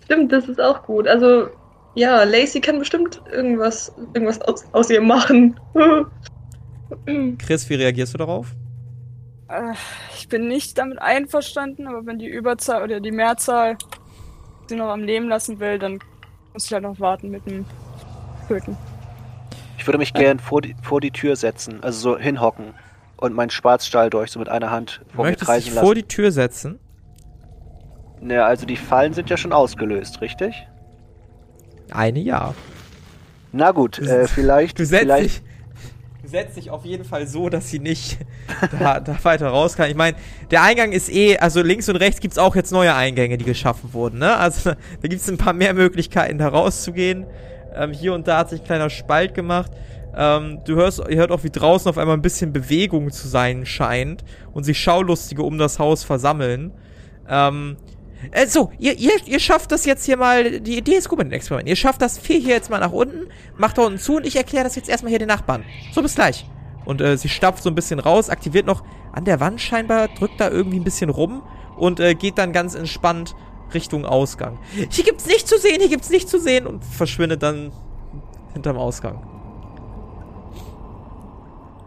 Stimmt, das ist auch gut. Also, ja, Lacey kann bestimmt irgendwas, irgendwas aus, aus ihr machen. Chris, wie reagierst du darauf? Äh, ich bin nicht damit einverstanden, aber wenn die Überzahl oder die Mehrzahl sie noch am Leben lassen will, dann muss ich halt noch warten mit dem Töten. Ich würde mich gern vor die, vor die Tür setzen, also so hinhocken und meinen Schwarzstahl durch so mit einer Hand vor mir möchtest kreisen dich lassen. vor die Tür setzen. Ne, also die Fallen sind ja schon ausgelöst, richtig? Eine ja. Na gut, äh, vielleicht, Du setzt, vielleicht dich, du setzt dich auf jeden Fall so, dass sie nicht da, da weiter raus kann. Ich meine, der Eingang ist eh, also links und rechts gibt's auch jetzt neue Eingänge, die geschaffen wurden. Ne? Also da gibt's ein paar mehr Möglichkeiten, da rauszugehen. Ähm, hier und da hat sich ein kleiner Spalt gemacht. Ähm, du hörst, ihr hört auch, wie draußen auf einmal ein bisschen Bewegung zu sein scheint und sich Schaulustige um das Haus versammeln. Ähm, äh, so, ihr, ihr, ihr schafft das jetzt hier mal, die Idee ist gut mit dem Experiment. Ihr schafft das vier hier jetzt mal nach unten, macht da unten zu und ich erkläre das jetzt erstmal hier den Nachbarn. So, bis gleich. Und äh, sie stapft so ein bisschen raus, aktiviert noch an der Wand scheinbar, drückt da irgendwie ein bisschen rum und äh, geht dann ganz entspannt Richtung Ausgang. Hier gibt's nicht zu sehen, hier gibt's nicht zu sehen und verschwindet dann hinterm Ausgang.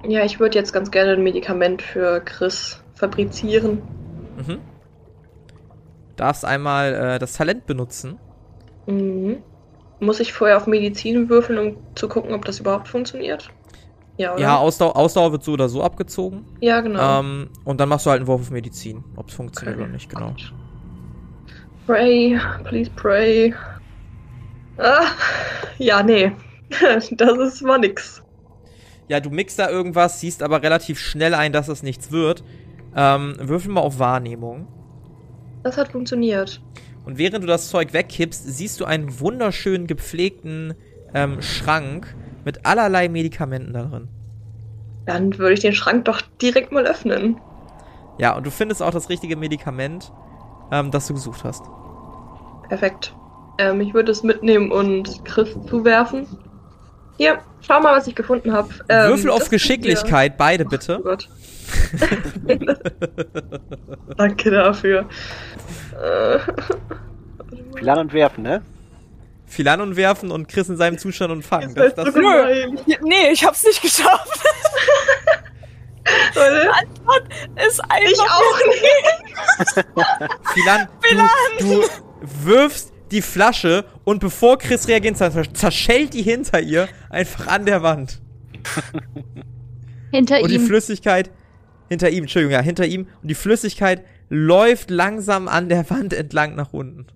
ja, ich würde jetzt ganz gerne ein Medikament für Chris fabrizieren. Mhm. Darfst einmal äh, das Talent benutzen. Mhm. Muss ich vorher auf Medizin würfeln, um zu gucken, ob das überhaupt funktioniert? Ja, oder? Ja, Ausdauer, Ausdauer wird so oder so abgezogen. ja genau. Ähm, und dann machst du halt einen Wurf auf Medizin, ob es funktioniert Okay. oder nicht, genau. Pray, please pray. Ah, ja, nee. Das ist mal nix. Ja, du mixt da irgendwas, siehst aber relativ schnell ein, dass es nichts wird. Ähm, würfel mal auf Wahrnehmung. Das hat funktioniert. Und während du das Zeug wegkippst, siehst du einen wunderschön gepflegten ähm, Schrank mit allerlei Medikamenten darin. Dann würde ich den Schrank doch direkt mal öffnen. Ja, und du findest auch das richtige Medikament, ähm, das du gesucht hast. Perfekt. Ähm, ich würde es mitnehmen und Chris zuwerfen. Hier, schau mal, was ich gefunden habe. Ähm, Würfel auf das Geschicklichkeit, beide ihr- Oh bitte. Gott. Danke dafür. Äh, Plan und werfen, ne? Filan und werfen und Chris in seinem Zustand und fangen. Das, seid das, so. Nee, ich hab's nicht geschafft. Leute, Ist einfach. ich auch nicht. Filan, du, du wirfst die Flasche und bevor Chris reagiert, zer- zerschellt die hinter ihr einfach an der Wand. Hinter Und die ihm. Flüssigkeit hinter ihm, Entschuldigung, ja, hinter ihm. Und die Flüssigkeit läuft langsam an der Wand entlang nach unten.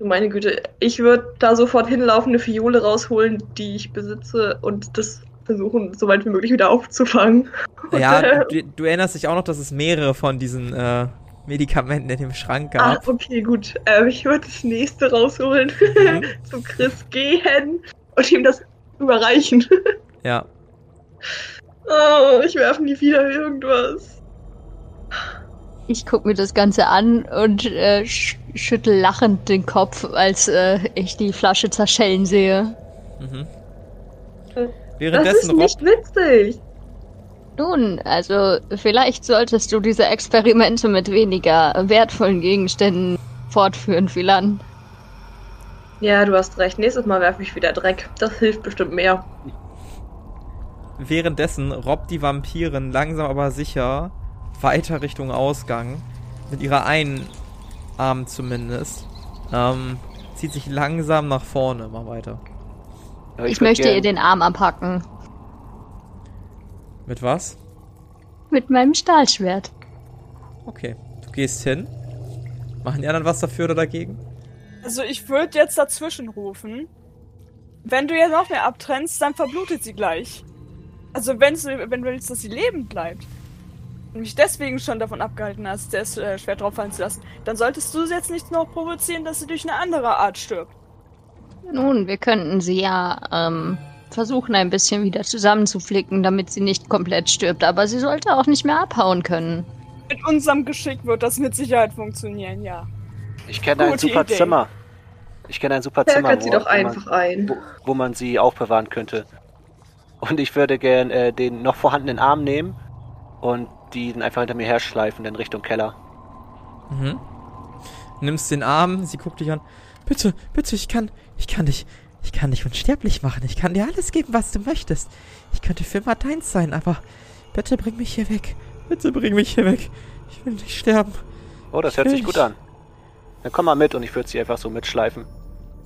Meine Güte, ich würde da sofort hinlaufen, eine Fiole rausholen, die ich besitze und das versuchen, so weit wie möglich wieder aufzufangen. Ja, du, du erinnerst dich auch noch, dass es mehrere von diesen äh, Medikamenten in dem Schrank Ah, gab. okay, gut. Ähm, ich würde das nächste rausholen, Mhm. zu Chris gehen und ihm das überreichen. Ja. Oh, ich werfe nie wieder irgendwas. Ich guck mir das Ganze an und äh, sch schüttel lachend den Kopf, als äh, ich die Flasche zerschellen sehe. Mhm. Äh, Das Währenddessen ist nicht witzig. Nun, also vielleicht solltest du diese Experimente mit weniger wertvollen Gegenständen fortführen, Philan. Ja, du hast recht. Nächstes Mal werfe ich wieder Dreck. Das hilft bestimmt mehr. Währenddessen robbt die Vampirin langsam aber sicher weiter Richtung Ausgang. Mit ihrer einen Arm zumindest. Ähm, zieht sich langsam nach vorne mal weiter. Ich, würd möchte gern- ihr den Arm abhacken. Mit was? Mit meinem Stahlschwert. Okay. Du gehst hin. Machen die anderen was dafür oder dagegen? Also ich würde jetzt dazwischen rufen. Wenn du jetzt noch mehr abtrennst, dann verblutet sie gleich. Also wenn du, wenn du willst, dass sie lebend bleibt und mich deswegen schon davon abgehalten hast, das äh, Schwert drauf fallen zu lassen, dann solltest du sie jetzt nicht noch provozieren, dass sie durch eine andere Art stirbt. Nun, wir könnten sie ja ähm, versuchen, ein bisschen wieder zusammenzuflicken, damit sie nicht komplett stirbt. Aber sie sollte auch nicht mehr abhauen können. Mit unserem Geschick wird das mit Sicherheit funktionieren, ja. Ich kenne ein super Idee. Zimmer. Ich kenne ein super Zimmer, sie doch wo, einfach man, ein. wo, wo man sie aufbewahren könnte. Und ich würde gern äh, den noch vorhandenen Arm nehmen und die dann einfach hinter mir herschleifen in Richtung Keller. Mhm. Nimmst den Arm, sie guckt dich an. Bitte, bitte, ich kann, ich kann dich, ich kann dich unsterblich machen. Ich kann dir alles geben, was du möchtest. Ich könnte für immer deins sein, aber bitte bring mich hier weg. Bitte bring mich hier weg. Ich will nicht sterben. Oh, das hört sich Ich- gut an. Dann komm mal mit und ich würde sie einfach so mitschleifen.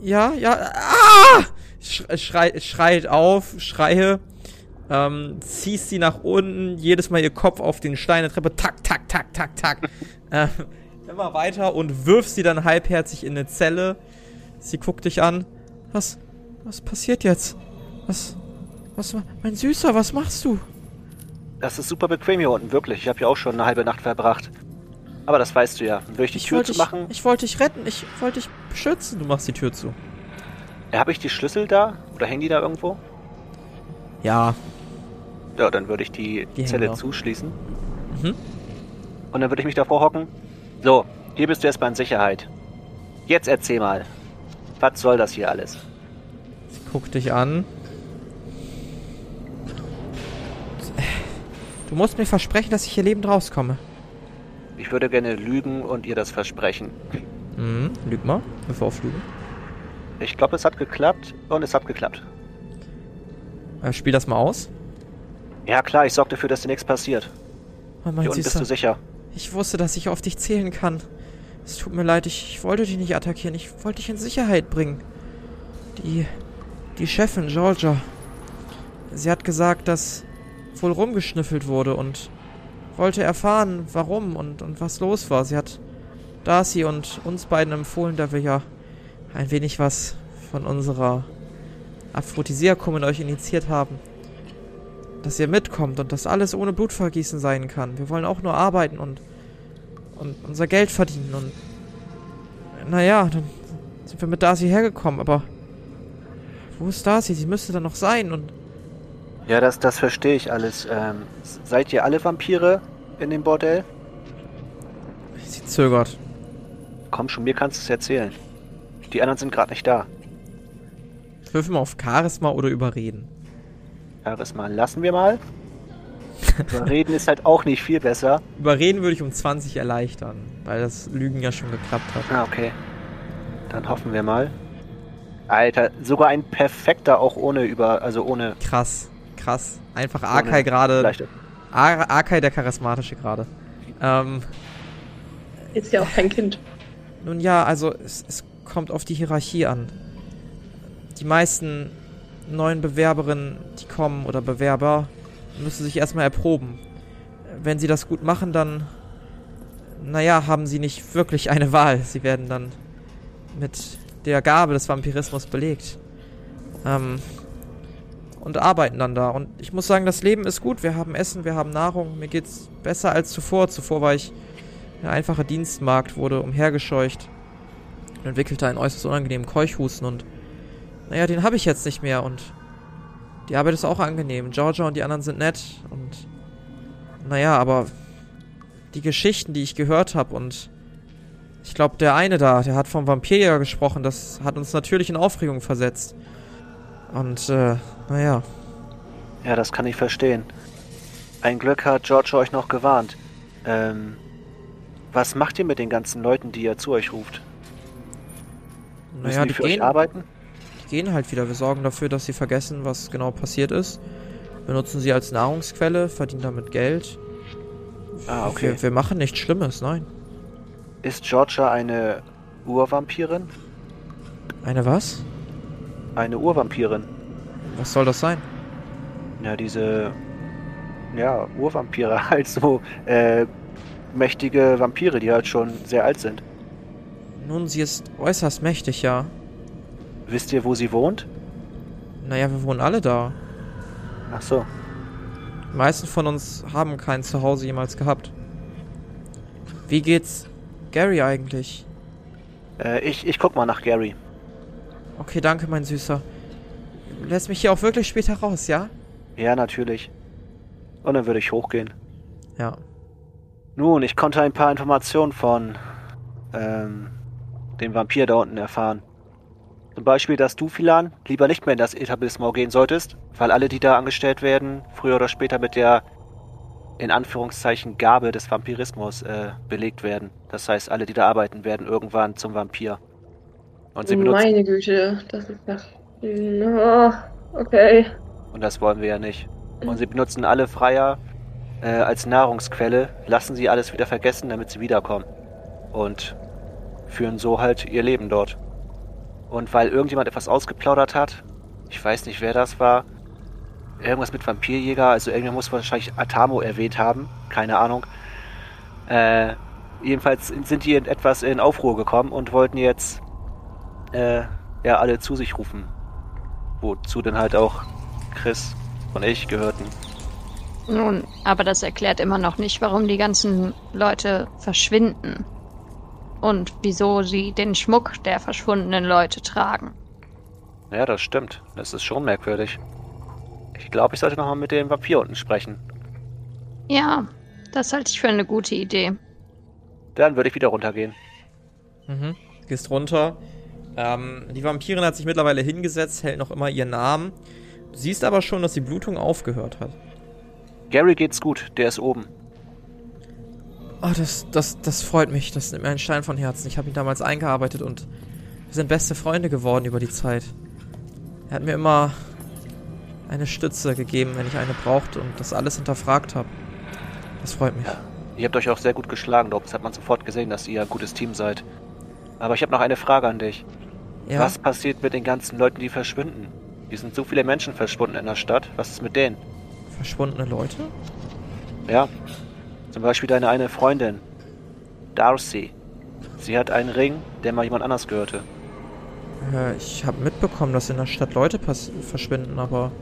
Ja, ja, ah! Sch schrei schreit auf, schreie, ähm, ziehst sie nach unten, jedes Mal ihr Kopf auf den Stein der Treppe, tak, tak, tak, tak, tak. ähm, immer weiter und wirfst sie dann halbherzig in eine Zelle. Sie guckt dich an. Was, was passiert jetzt? Was, was, mein Süßer, was machst du? Das ist super bequem hier unten, wirklich. Ich habe hier auch schon eine halbe Nacht verbracht. Aber das weißt du ja. Würde ich die Tür wollte zu machen? Ich, ich wollte dich retten, ich wollte dich beschützen. Du machst die Tür zu. Habe ich die Schlüssel da? Oder hängen die da irgendwo? Ja, Ja, dann würde ich die, Die Zelle zuschließen. Mhm. Und dann würde ich mich davor hocken. So, hier bist du erstmal in Sicherheit. Jetzt erzähl mal. Was soll das hier alles? Sie guckt dich an. Du musst mir versprechen, dass ich hier lebend rauskomme. Ich würde gerne lügen und ihr das versprechen. Mhm, lüg mal, bevor auf Lügen. Ich glaube, es hat geklappt und es hat geklappt. Äh, spiel das mal aus. Ja klar, ich sorge dafür, dass dir nichts passiert. Oh, mein Hier unten bist du sicher. Ich wusste, dass ich auf dich zählen kann. Es tut mir leid, ich, wollte dich nicht attackieren. Ich wollte dich in Sicherheit bringen. Die, die Chefin, Georgia. Sie hat gesagt, dass wohl rumgeschnüffelt wurde und wollte erfahren, warum und, und was los war. Sie hat Darcy und uns beiden empfohlen, da wir ja ein wenig was von unserer Aphrodisiakum in euch initiiert haben, dass ihr mitkommt und das alles ohne Blutvergießen sein kann. Wir wollen auch nur arbeiten und, und unser Geld verdienen und naja, dann sind wir mit Darcy hergekommen, aber wo ist Darcy? Sie müsste da noch sein und Ja, das, das verstehe ich alles. Ähm, seid ihr alle Vampire in dem Bordell? sie zögert. Komm schon, mir kannst du es erzählen. Die anderen sind gerade nicht da. Würfel mal auf Charisma oder Überreden. Charisma lassen wir mal. Reden ist halt auch nicht viel besser. Überreden würde ich um 20 erleichtern, weil das Lügen ja schon geklappt hat. Ah, okay. Dann hoffen wir mal. Alter, sogar ein perfekter, auch ohne über, also ohne. Krass, krass. Einfach Arkai gerade. Arkai der Charismatische gerade. Ähm, Ist ja auch kein Kind. nun ja, also es, es kommt auf die Hierarchie an. Die meisten neuen Bewerberinnen, die kommen oder Bewerber, müssen sich erstmal erproben. Wenn sie das gut machen, dann, naja, haben sie nicht wirklich eine Wahl. Sie werden dann mit der Gabe des Vampirismus belegt. Ähm, und arbeiten dann da. Und ich muss sagen, das Leben ist gut. Wir haben Essen, wir haben Nahrung. Mir geht's besser als zuvor. Zuvor war ich der einfache Dienstmarkt, wurde umhergescheucht und entwickelte einen äußerst unangenehmen Keuchhusten und naja, den habe ich jetzt nicht mehr und die Arbeit ist auch angenehm. Georgia und die anderen sind nett und naja, aber die Geschichten, die ich gehört habe und ich glaube, der eine da, der hat vom Vampirjäger gesprochen, das hat uns natürlich in Aufregung versetzt. Und, äh, naja. Ja, das kann ich verstehen. Ein Glück hat George euch noch gewarnt. Ähm, was macht ihr mit den ganzen Leuten, die ihr zu euch ruft? Müssen Naja, die die für gehen, euch arbeiten? Gehen halt wieder. Wir sorgen dafür, dass sie vergessen, was genau passiert ist. Wir nutzen sie als Nahrungsquelle, verdienen damit Geld. Ah, okay. Wir, wir machen nichts Schlimmes, nein. Ist Georgia eine Urvampirin? Eine was? Eine Urvampirin. Was soll das sein? Ja, diese. Ja, Urvampire, halt so äh, mächtige Vampire, die halt schon sehr alt sind. Nun, sie ist äußerst mächtig, ja. Wisst ihr, wo sie wohnt? Naja, wir wohnen alle da. Ach so. Die meisten von uns haben kein Zuhause jemals gehabt. Wie geht's Gary eigentlich? Äh, ich, ich guck mal nach Gary. Okay, danke, mein Süßer. Lässt mich hier auch wirklich später raus, ja? Ja, natürlich. Und dann würde ich hochgehen. Ja. Nun, ich konnte ein paar Informationen von ähm, dem Vampir da unten erfahren. Zum Beispiel, dass du, Philan, lieber nicht mehr in das Etablissement gehen solltest, weil alle, die da angestellt werden, früher oder später mit der in Anführungszeichen Gabe des Vampirismus äh, belegt werden. Das heißt, alle, die da arbeiten, werden irgendwann zum Vampir. Und sie benutzen, Meine Güte, das ist ja. No, okay. und das wollen wir ja nicht. Und sie benutzen alle Freier äh, als Nahrungsquelle, lassen sie alles wieder vergessen, damit sie wiederkommen. Und führen so halt ihr Leben dort. Und weil irgendjemand etwas ausgeplaudert hat, ich weiß nicht, wer das war, irgendwas mit Vampirjäger, also irgendwer muss wahrscheinlich Atamo erwähnt haben, keine Ahnung. Äh, jedenfalls sind die in etwas in Aufruhr gekommen und wollten jetzt äh, ja alle zu sich rufen. Wozu dann halt auch Chris und ich gehörten. Nun, aber das erklärt immer noch nicht, warum die ganzen Leute verschwinden. Und wieso sie den Schmuck der verschwundenen Leute tragen. Ja, das stimmt. Das ist schon merkwürdig. Ich glaube, ich sollte nochmal mit dem Vampir unten sprechen. Ja, das halte ich für eine gute Idee. Dann würde ich wieder runtergehen. Mhm. Gehst runter. Ähm, die Vampirin hat sich mittlerweile hingesetzt, hält noch immer ihren Arm. Du siehst aber schon, dass die Blutung aufgehört hat. Gary geht's gut, der ist oben. Oh, das, das, das freut mich. Das nimmt mir einen Stein von Herzen. Ich habe ihn damals eingearbeitet und wir sind beste Freunde geworden über die Zeit. Er hat mir immer eine Stütze gegeben, wenn ich eine brauchte und das alles hinterfragt habe. Das freut mich. Ihr habt euch auch sehr gut geschlagen, Dob. Das hat man sofort gesehen, dass ihr ein gutes Team seid. Aber ich habe noch eine Frage an dich. Ja, Was passiert mit den ganzen Leuten, die verschwinden? Hier sind so viele Menschen verschwunden in der Stadt. Was ist mit denen? verschwundene Leute? Ja. Zum Beispiel deine eine Freundin. Darcy. Sie hat einen Ring, der mal jemand anders gehörte. Äh, ich habe mitbekommen, dass in der Stadt Leute verschwinden, aber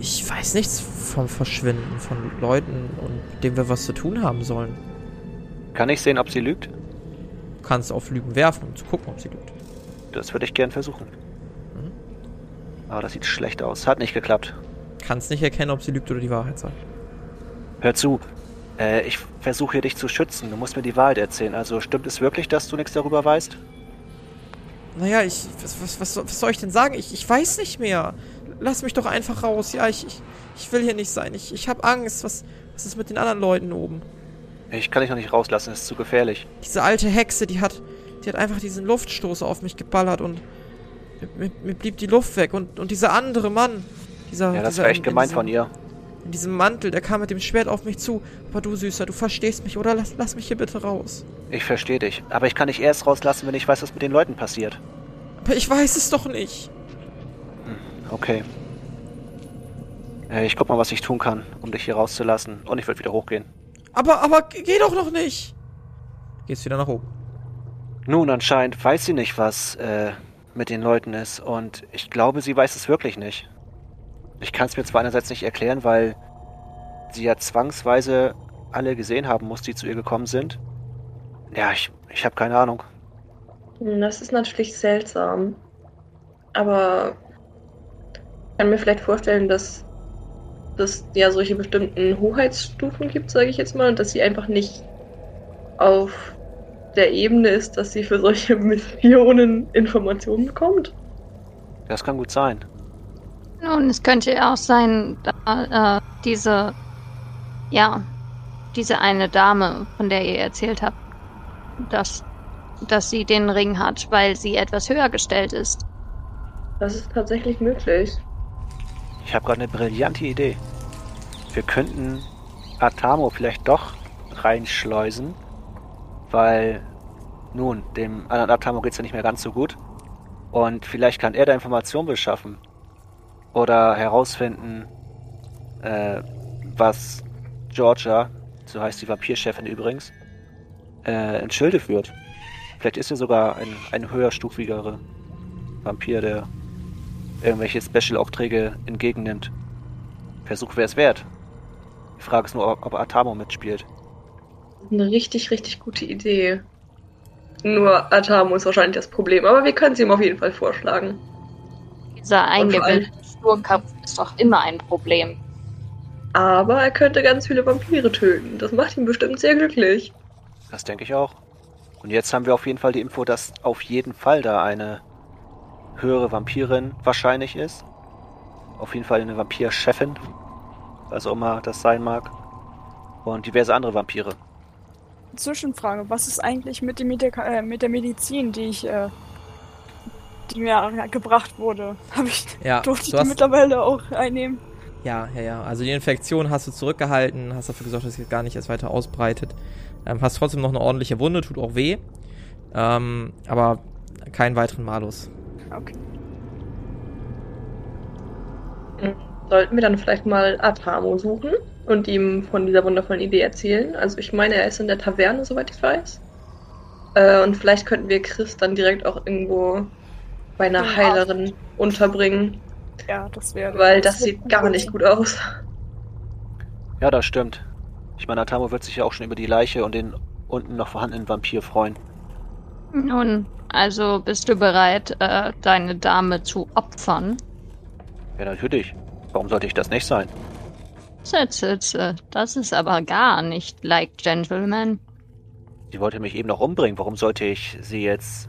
ich weiß nichts vom Verschwinden von Leuten und mit denen wir was zu tun haben sollen. Kann ich sehen, ob sie lügt? Du kannst auf Lügen werfen, um zu gucken, ob sie lügt. Das würde ich gern versuchen. Mhm. Aber das sieht schlecht aus. Hat nicht geklappt. Kannst nicht erkennen, ob sie lügt oder die Wahrheit sagt. Hör zu. Äh, ich versuche hier dich zu schützen. Du musst mir die Wahrheit erzählen. Also stimmt es wirklich, dass du nichts darüber weißt? Naja, ich. Was, was, was, soll- was soll ich denn sagen? Ich, ich weiß nicht mehr. Lass mich doch einfach raus. Ja, ich, ich, ich will hier nicht sein. Ich, ich habe Angst. Was, was ist mit den anderen Leuten oben? Ich kann dich noch nicht rauslassen. Es ist zu gefährlich. Diese alte Hexe, die hat. Die hat einfach diesen Luftstoß auf mich geballert und. Mir, mir blieb die Luft weg. Und, und dieser andere Mann. Dieser. Ja, das dieser war echt in- in gemein von ihr. In diesem Mantel, der kam mit dem Schwert auf mich zu. Aber du Süßer, du verstehst mich, oder? Lass, lass mich hier bitte raus. Ich verstehe dich. Aber ich kann dich erst rauslassen, wenn ich weiß, was mit den Leuten passiert. Aber ich weiß es doch nicht. Okay. Äh, ich guck mal, was ich tun kann, um dich hier rauszulassen. Und ich würde wieder hochgehen. Aber, aber, geh doch noch nicht. Gehst wieder nach oben. Nun, anscheinend weiß sie nicht, was äh, mit den Leuten ist. Und ich glaube, sie weiß es wirklich nicht. Ich kann es mir zwar einerseits nicht erklären, weil sie ja zwangsweise alle gesehen haben muss, die zu ihr gekommen sind. Ja, ich, ich habe keine Ahnung. Hm, Das ist natürlich seltsam. Aber ich kann mir vielleicht vorstellen, dass dass ja solche bestimmten Hoheitsstufen gibt, sage ich jetzt mal, und dass sie einfach nicht auf der Ebene ist, dass sie für solche Missionen Informationen bekommt. Das kann gut sein. Nun, es könnte ja auch sein, da, äh, diese, ja, diese eine Dame, von der ihr erzählt habt, dass, dass sie den Ring hat, weil sie etwas höher gestellt ist. Das ist tatsächlich möglich. Ich habe gerade eine brillante Idee. Wir könnten Atamo vielleicht doch reinschleusen, weil nun, dem anderen Atamo geht's ja nicht mehr ganz so gut. Und vielleicht kann er da Informationen beschaffen. Oder herausfinden, äh, was Georgia, so heißt die Vampirchefin übrigens, äh, ins Schilde führt. Vielleicht ist er sogar ein, ein höherstufigere Vampir, der irgendwelche Special-Aufträge entgegennimmt. Versuch wäre es wert. Die Frage ist nur, ob, ob Atamo mitspielt. Eine richtig, richtig gute Idee. Nur Atamo ist wahrscheinlich das Problem, aber wir können es ihm auf jeden Fall vorschlagen. Dieser vor Sturkopf ist doch immer ein Problem. Aber er könnte ganz viele Vampire töten. Das macht ihn bestimmt sehr glücklich. Das denke ich auch. Und jetzt haben wir auf jeden Fall die Info, dass auf jeden Fall da eine höhere Vampirin wahrscheinlich ist. Auf jeden Fall eine Vampirchefin, was auch immer das sein mag. Und diverse andere Vampire. Zwischenfrage, was ist eigentlich mit, dem Medika äh, mit der Medizin, die ich, äh, die mir gebracht wurde? Habe ich, Ja, durfte ich hast, mittlerweile auch einnehmen? ja, ja, ja. Also die Infektion hast du zurückgehalten, hast dafür gesorgt, dass sich gar nicht erst weiter ausbreitet. Ähm, hast trotzdem noch eine ordentliche Wunde, tut auch weh. Ähm, aber keinen weiteren Malus. Okay. Sollten wir dann vielleicht mal Atamo suchen und ihm von dieser wundervollen Idee erzählen? Also ich meine, er ist in der Taverne, soweit ich weiß. Äh, und vielleicht könnten wir Chris dann direkt auch irgendwo bei einer Ja. Heilerin unterbringen, Ja, das wäre. weil das sieht gar nicht gut aus. Ja, das stimmt. Ich meine, Atamo wird sich ja auch schon über die Leiche und den unten noch vorhandenen Vampir freuen. Nun, also bist du bereit, äh, deine Dame zu opfern? Ja, natürlich. Warum sollte ich das nicht sein? Sitze, sitze. Das ist aber gar nicht like Gentleman. Sie wollte mich eben noch umbringen. Warum sollte ich sie jetzt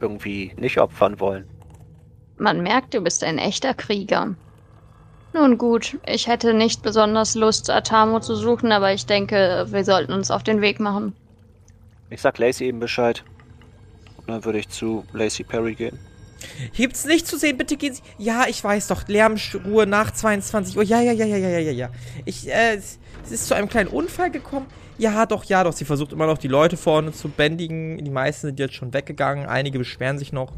irgendwie nicht opfern wollen? Man merkt, du bist ein echter Krieger. Nun gut, ich hätte nicht besonders Lust, Atamo zu suchen, aber ich denke, wir sollten uns auf den Weg machen. Ich sag Lacey eben Bescheid. Und dann würde ich zu Lacey Perry gehen. Hebt's nicht zu sehen, bitte gehen Sie. Ja, ich weiß doch. Lärmruhe nach 22 Uhr. Ja, ja, ja, ja, ja, ja, ja. Ich, äh, es ist zu einem kleinen Unfall gekommen. Ja, doch, ja, doch. Sie versucht immer noch die Leute vorne zu bändigen. Die meisten sind jetzt schon weggegangen. Einige beschweren sich noch.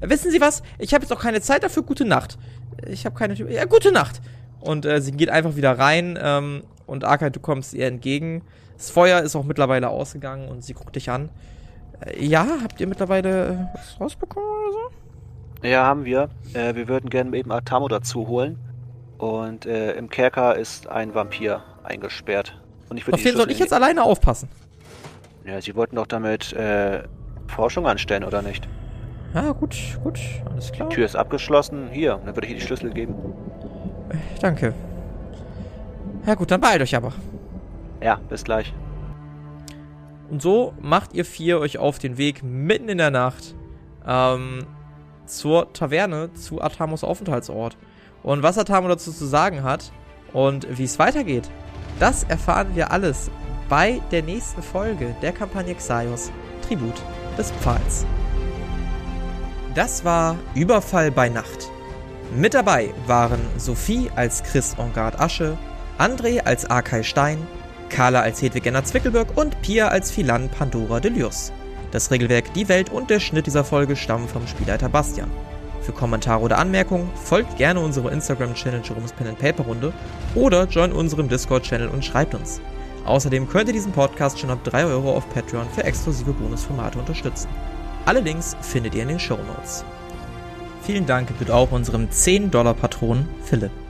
Äh, wissen Sie was? Ich habe jetzt auch keine Zeit dafür. Gute Nacht. Ich habe keine. Ja, gute Nacht. Und äh, sie geht einfach wieder rein. Ähm, und Arkai, du kommst ihr entgegen. Das Feuer ist auch mittlerweile ausgegangen und sie guckt dich an. Äh, ja, habt ihr mittlerweile was rausbekommen oder so? Ja, haben wir. Äh, wir würden gerne eben Atamo dazu holen. Und äh, im Kerker ist ein Vampir eingesperrt. Und ich Auf den soll ich jetzt alleine aufpassen. Ja, Sie wollten doch damit äh, Forschung anstellen, oder nicht? Ja, gut, gut, alles klar. Die Tür ist abgeschlossen. Hier, dann würde ich Ihnen die Schlüssel geben. Äh, Danke. Ja gut, dann beeilt euch aber. Ja, bis gleich. Und so macht ihr vier euch auf den Weg mitten in der Nacht ähm, zur Taverne, zu Atamos Aufenthaltsort. Und was Atamo dazu zu sagen hat und wie es weitergeht, das erfahren wir alles bei der nächsten Folge der Kampagne Xaios, Tribut des Pfahls. Das war Überfall bei Nacht. Mit dabei waren Sophie als Chris Engard Asche, André als Arkay Stein, Carla als Hedwig Enner Zwickelberg und Pia als Philan Pandora Delius. Das Regelwerk, die Welt und der Schnitt dieser Folge stammen vom Spielleiter Bastian. Für Kommentare oder Anmerkungen folgt gerne unserer Instagram-Channel Jerome's Pen and Paper Runde oder join unserem Discord-Channel und schreibt uns. Außerdem könnt ihr diesen Podcast schon ab 3 Euro auf Patreon für exklusive Bonusformate unterstützen. Alle Links findet ihr in den Show Notes. Vielen Dank bitte auch unserem 10-Dollar-Patron Philipp.